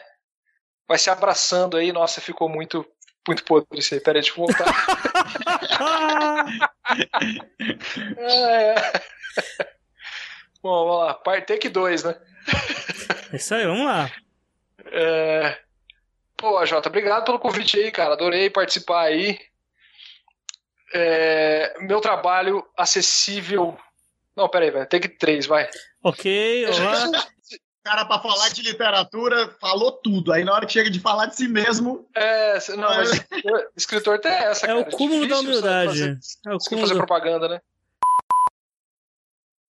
vai se abraçando aí. Nossa, ficou muito, muito podre isso aí. Pera aí, deixa eu voltar. é. Bom, vamos lá. Take 2, né? É isso aí, vamos lá. É... Pô, Jota, obrigado pelo convite aí, cara. Adorei participar aí. É... Meu trabalho acessível. Não, peraí, velho. Take 3, vai. Ok, olá. cara, para falar de literatura, falou tudo. Aí na hora que chega de falar de si mesmo. É, não, mas escritor, escritor tem essa. É cara. o cúmulo é da humildade. Fazer, é o cúmulo fazer propaganda, né?